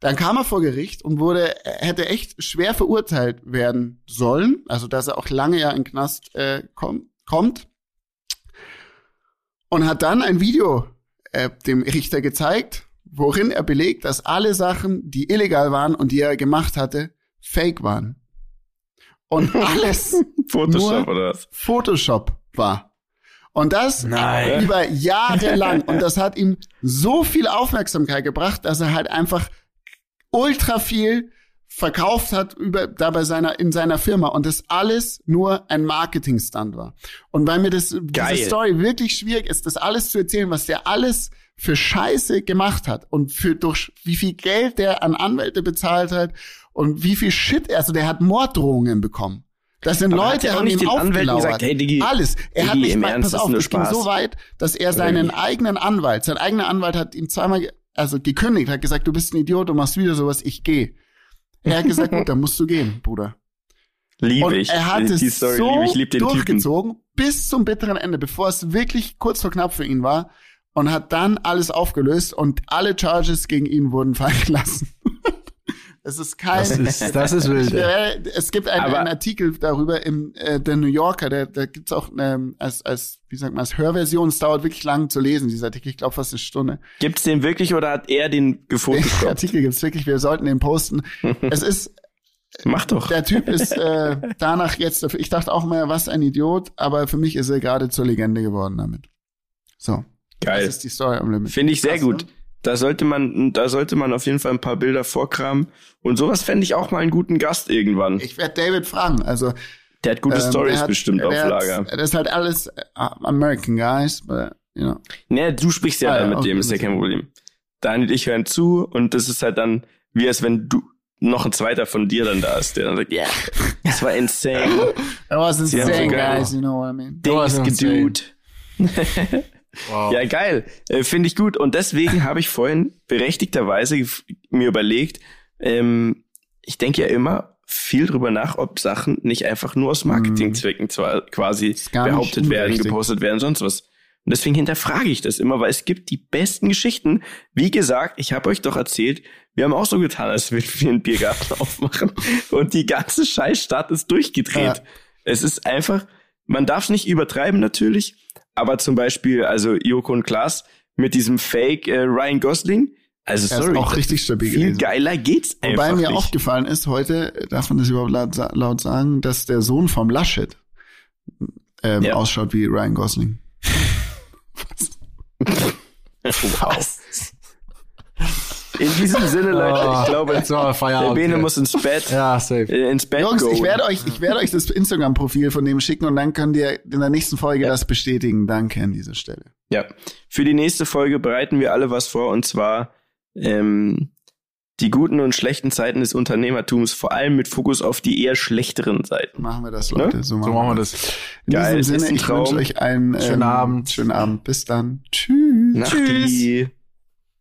Dann kam er vor Gericht und wurde, hätte echt schwer verurteilt werden sollen, also dass er auch lange ja in Knast äh, komm, kommt. Und hat dann ein Video äh, dem Richter gezeigt, worin er belegt, dass alle Sachen, die illegal waren und die er gemacht hatte, fake waren und <laughs> alles Photoshop oder was? Photoshop war. Und das Nein. über Jahre <laughs> lang. Und das hat ihm so viel Aufmerksamkeit gebracht, dass er halt einfach ultra viel verkauft hat über da bei seiner in seiner Firma und das alles nur ein Marketingstand war. Und weil mir das Geil. diese Story wirklich schwierig ist, das alles zu erzählen, was der alles für Scheiße gemacht hat und für durch wie viel Geld der an Anwälte bezahlt hat und wie viel Shit, also der hat Morddrohungen bekommen. Das sind Aber Leute, haben ihm aufgelauert. Gesagt, hey, Digi, Alles. Er Digi, hat nicht mal, pass auf, es ging so weit, dass er seinen eigenen Anwalt, sein eigener Anwalt hat ihm zweimal, also gekündigt, hat gesagt, du bist ein Idiot, du machst wieder sowas, ich gehe. Er hat gesagt, gut, dann musst du gehen, Bruder. Liebe ich. Er hat es Story, so lieb ich, lieb durchgezogen Typen. bis zum bitteren Ende, bevor es wirklich kurz vor knapp für ihn war und hat dann alles aufgelöst und alle Charges gegen ihn wurden <laughs> fallen gelassen. Es ist kein. Das ist, das ist wild. es gibt einen, einen, Artikel darüber im äh, der New Yorker, der, da gibt's auch ähm, als, als, wie sagt man, als Hörversion. Es dauert wirklich lang zu lesen, dieser Artikel. Ich glaube fast eine Stunde. Gibt's den wirklich oder hat er den gefunden? Den <laughs> Artikel gibt's wirklich. Wir sollten den posten. <laughs> es ist. Mach doch. Der Typ ist äh, danach jetzt. Ich dachte auch mal, was ein Idiot, aber für mich ist er gerade zur Legende geworden damit. So. Geil. Das ist die Story am Limit. Finde ich sehr Krass, gut. Ne? Da sollte man, da sollte man auf jeden Fall ein paar Bilder vorkramen. Und sowas fände ich auch mal einen guten Gast irgendwann. Ich werde David fragen. Also Der hat gute ähm, Stories bestimmt auf Lager. Das ist halt alles uh, American Guys, but, you know. Nee, du sprichst ja ah, dann mit okay, dem, ist ja kein Problem. Daniel und ich hören zu und das ist halt dann, wie als wenn du noch ein zweiter von dir dann da ist, der dann sagt, ja, yeah, das war insane. <laughs> That was insane, guys, you know what I mean. Ding ist gedude. <laughs> wow. Ja, geil. Äh, Finde ich gut. Und deswegen <laughs> habe ich vorhin berechtigterweise mir überlegt, ähm, ich denke ja immer viel drüber nach, ob Sachen nicht einfach nur aus Marketingzwecken zwar quasi behauptet werden, gepostet werden, sonst was. Und deswegen hinterfrage ich das immer, weil es gibt die besten Geschichten. Wie gesagt, ich habe euch doch erzählt, wir haben auch so getan, als würden wir einen Biergarten <laughs> aufmachen. Und die ganze Scheißstadt ist durchgedreht. Ja. Es ist einfach, man darf es nicht übertreiben natürlich, aber zum Beispiel, also Joko und Klaas mit diesem Fake äh, Ryan Gosling, also sorry, ist auch richtig stabil viel gewesen. geiler geht's einfach Wobei mir nicht. aufgefallen ist, heute, darf man das überhaupt laut, laut sagen, dass der Sohn vom Laschet ähm, ja. ausschaut wie Ryan Gosling. <laughs> wow. In diesem Sinne, Leute, ich oh, glaube, jetzt der Bene muss ins Bett. Ja, safe. Äh, ins Bett Jungs, ich werde euch, ich werde euch das Instagram-Profil von dem schicken und dann könnt ihr in der nächsten Folge ja. das bestätigen. Danke an dieser Stelle. Ja. Für die nächste Folge bereiten wir alle was vor und zwar ähm, die guten und schlechten Zeiten des Unternehmertums, vor allem mit Fokus auf die eher schlechteren Seiten. Machen wir das, Leute. Ne? So, machen, so machen wir das. In Geil, diesem Sinne, ich wünsche euch einen schönen ähm, Abend. Schönen Abend. Bis dann. Tschüss. Tschüss.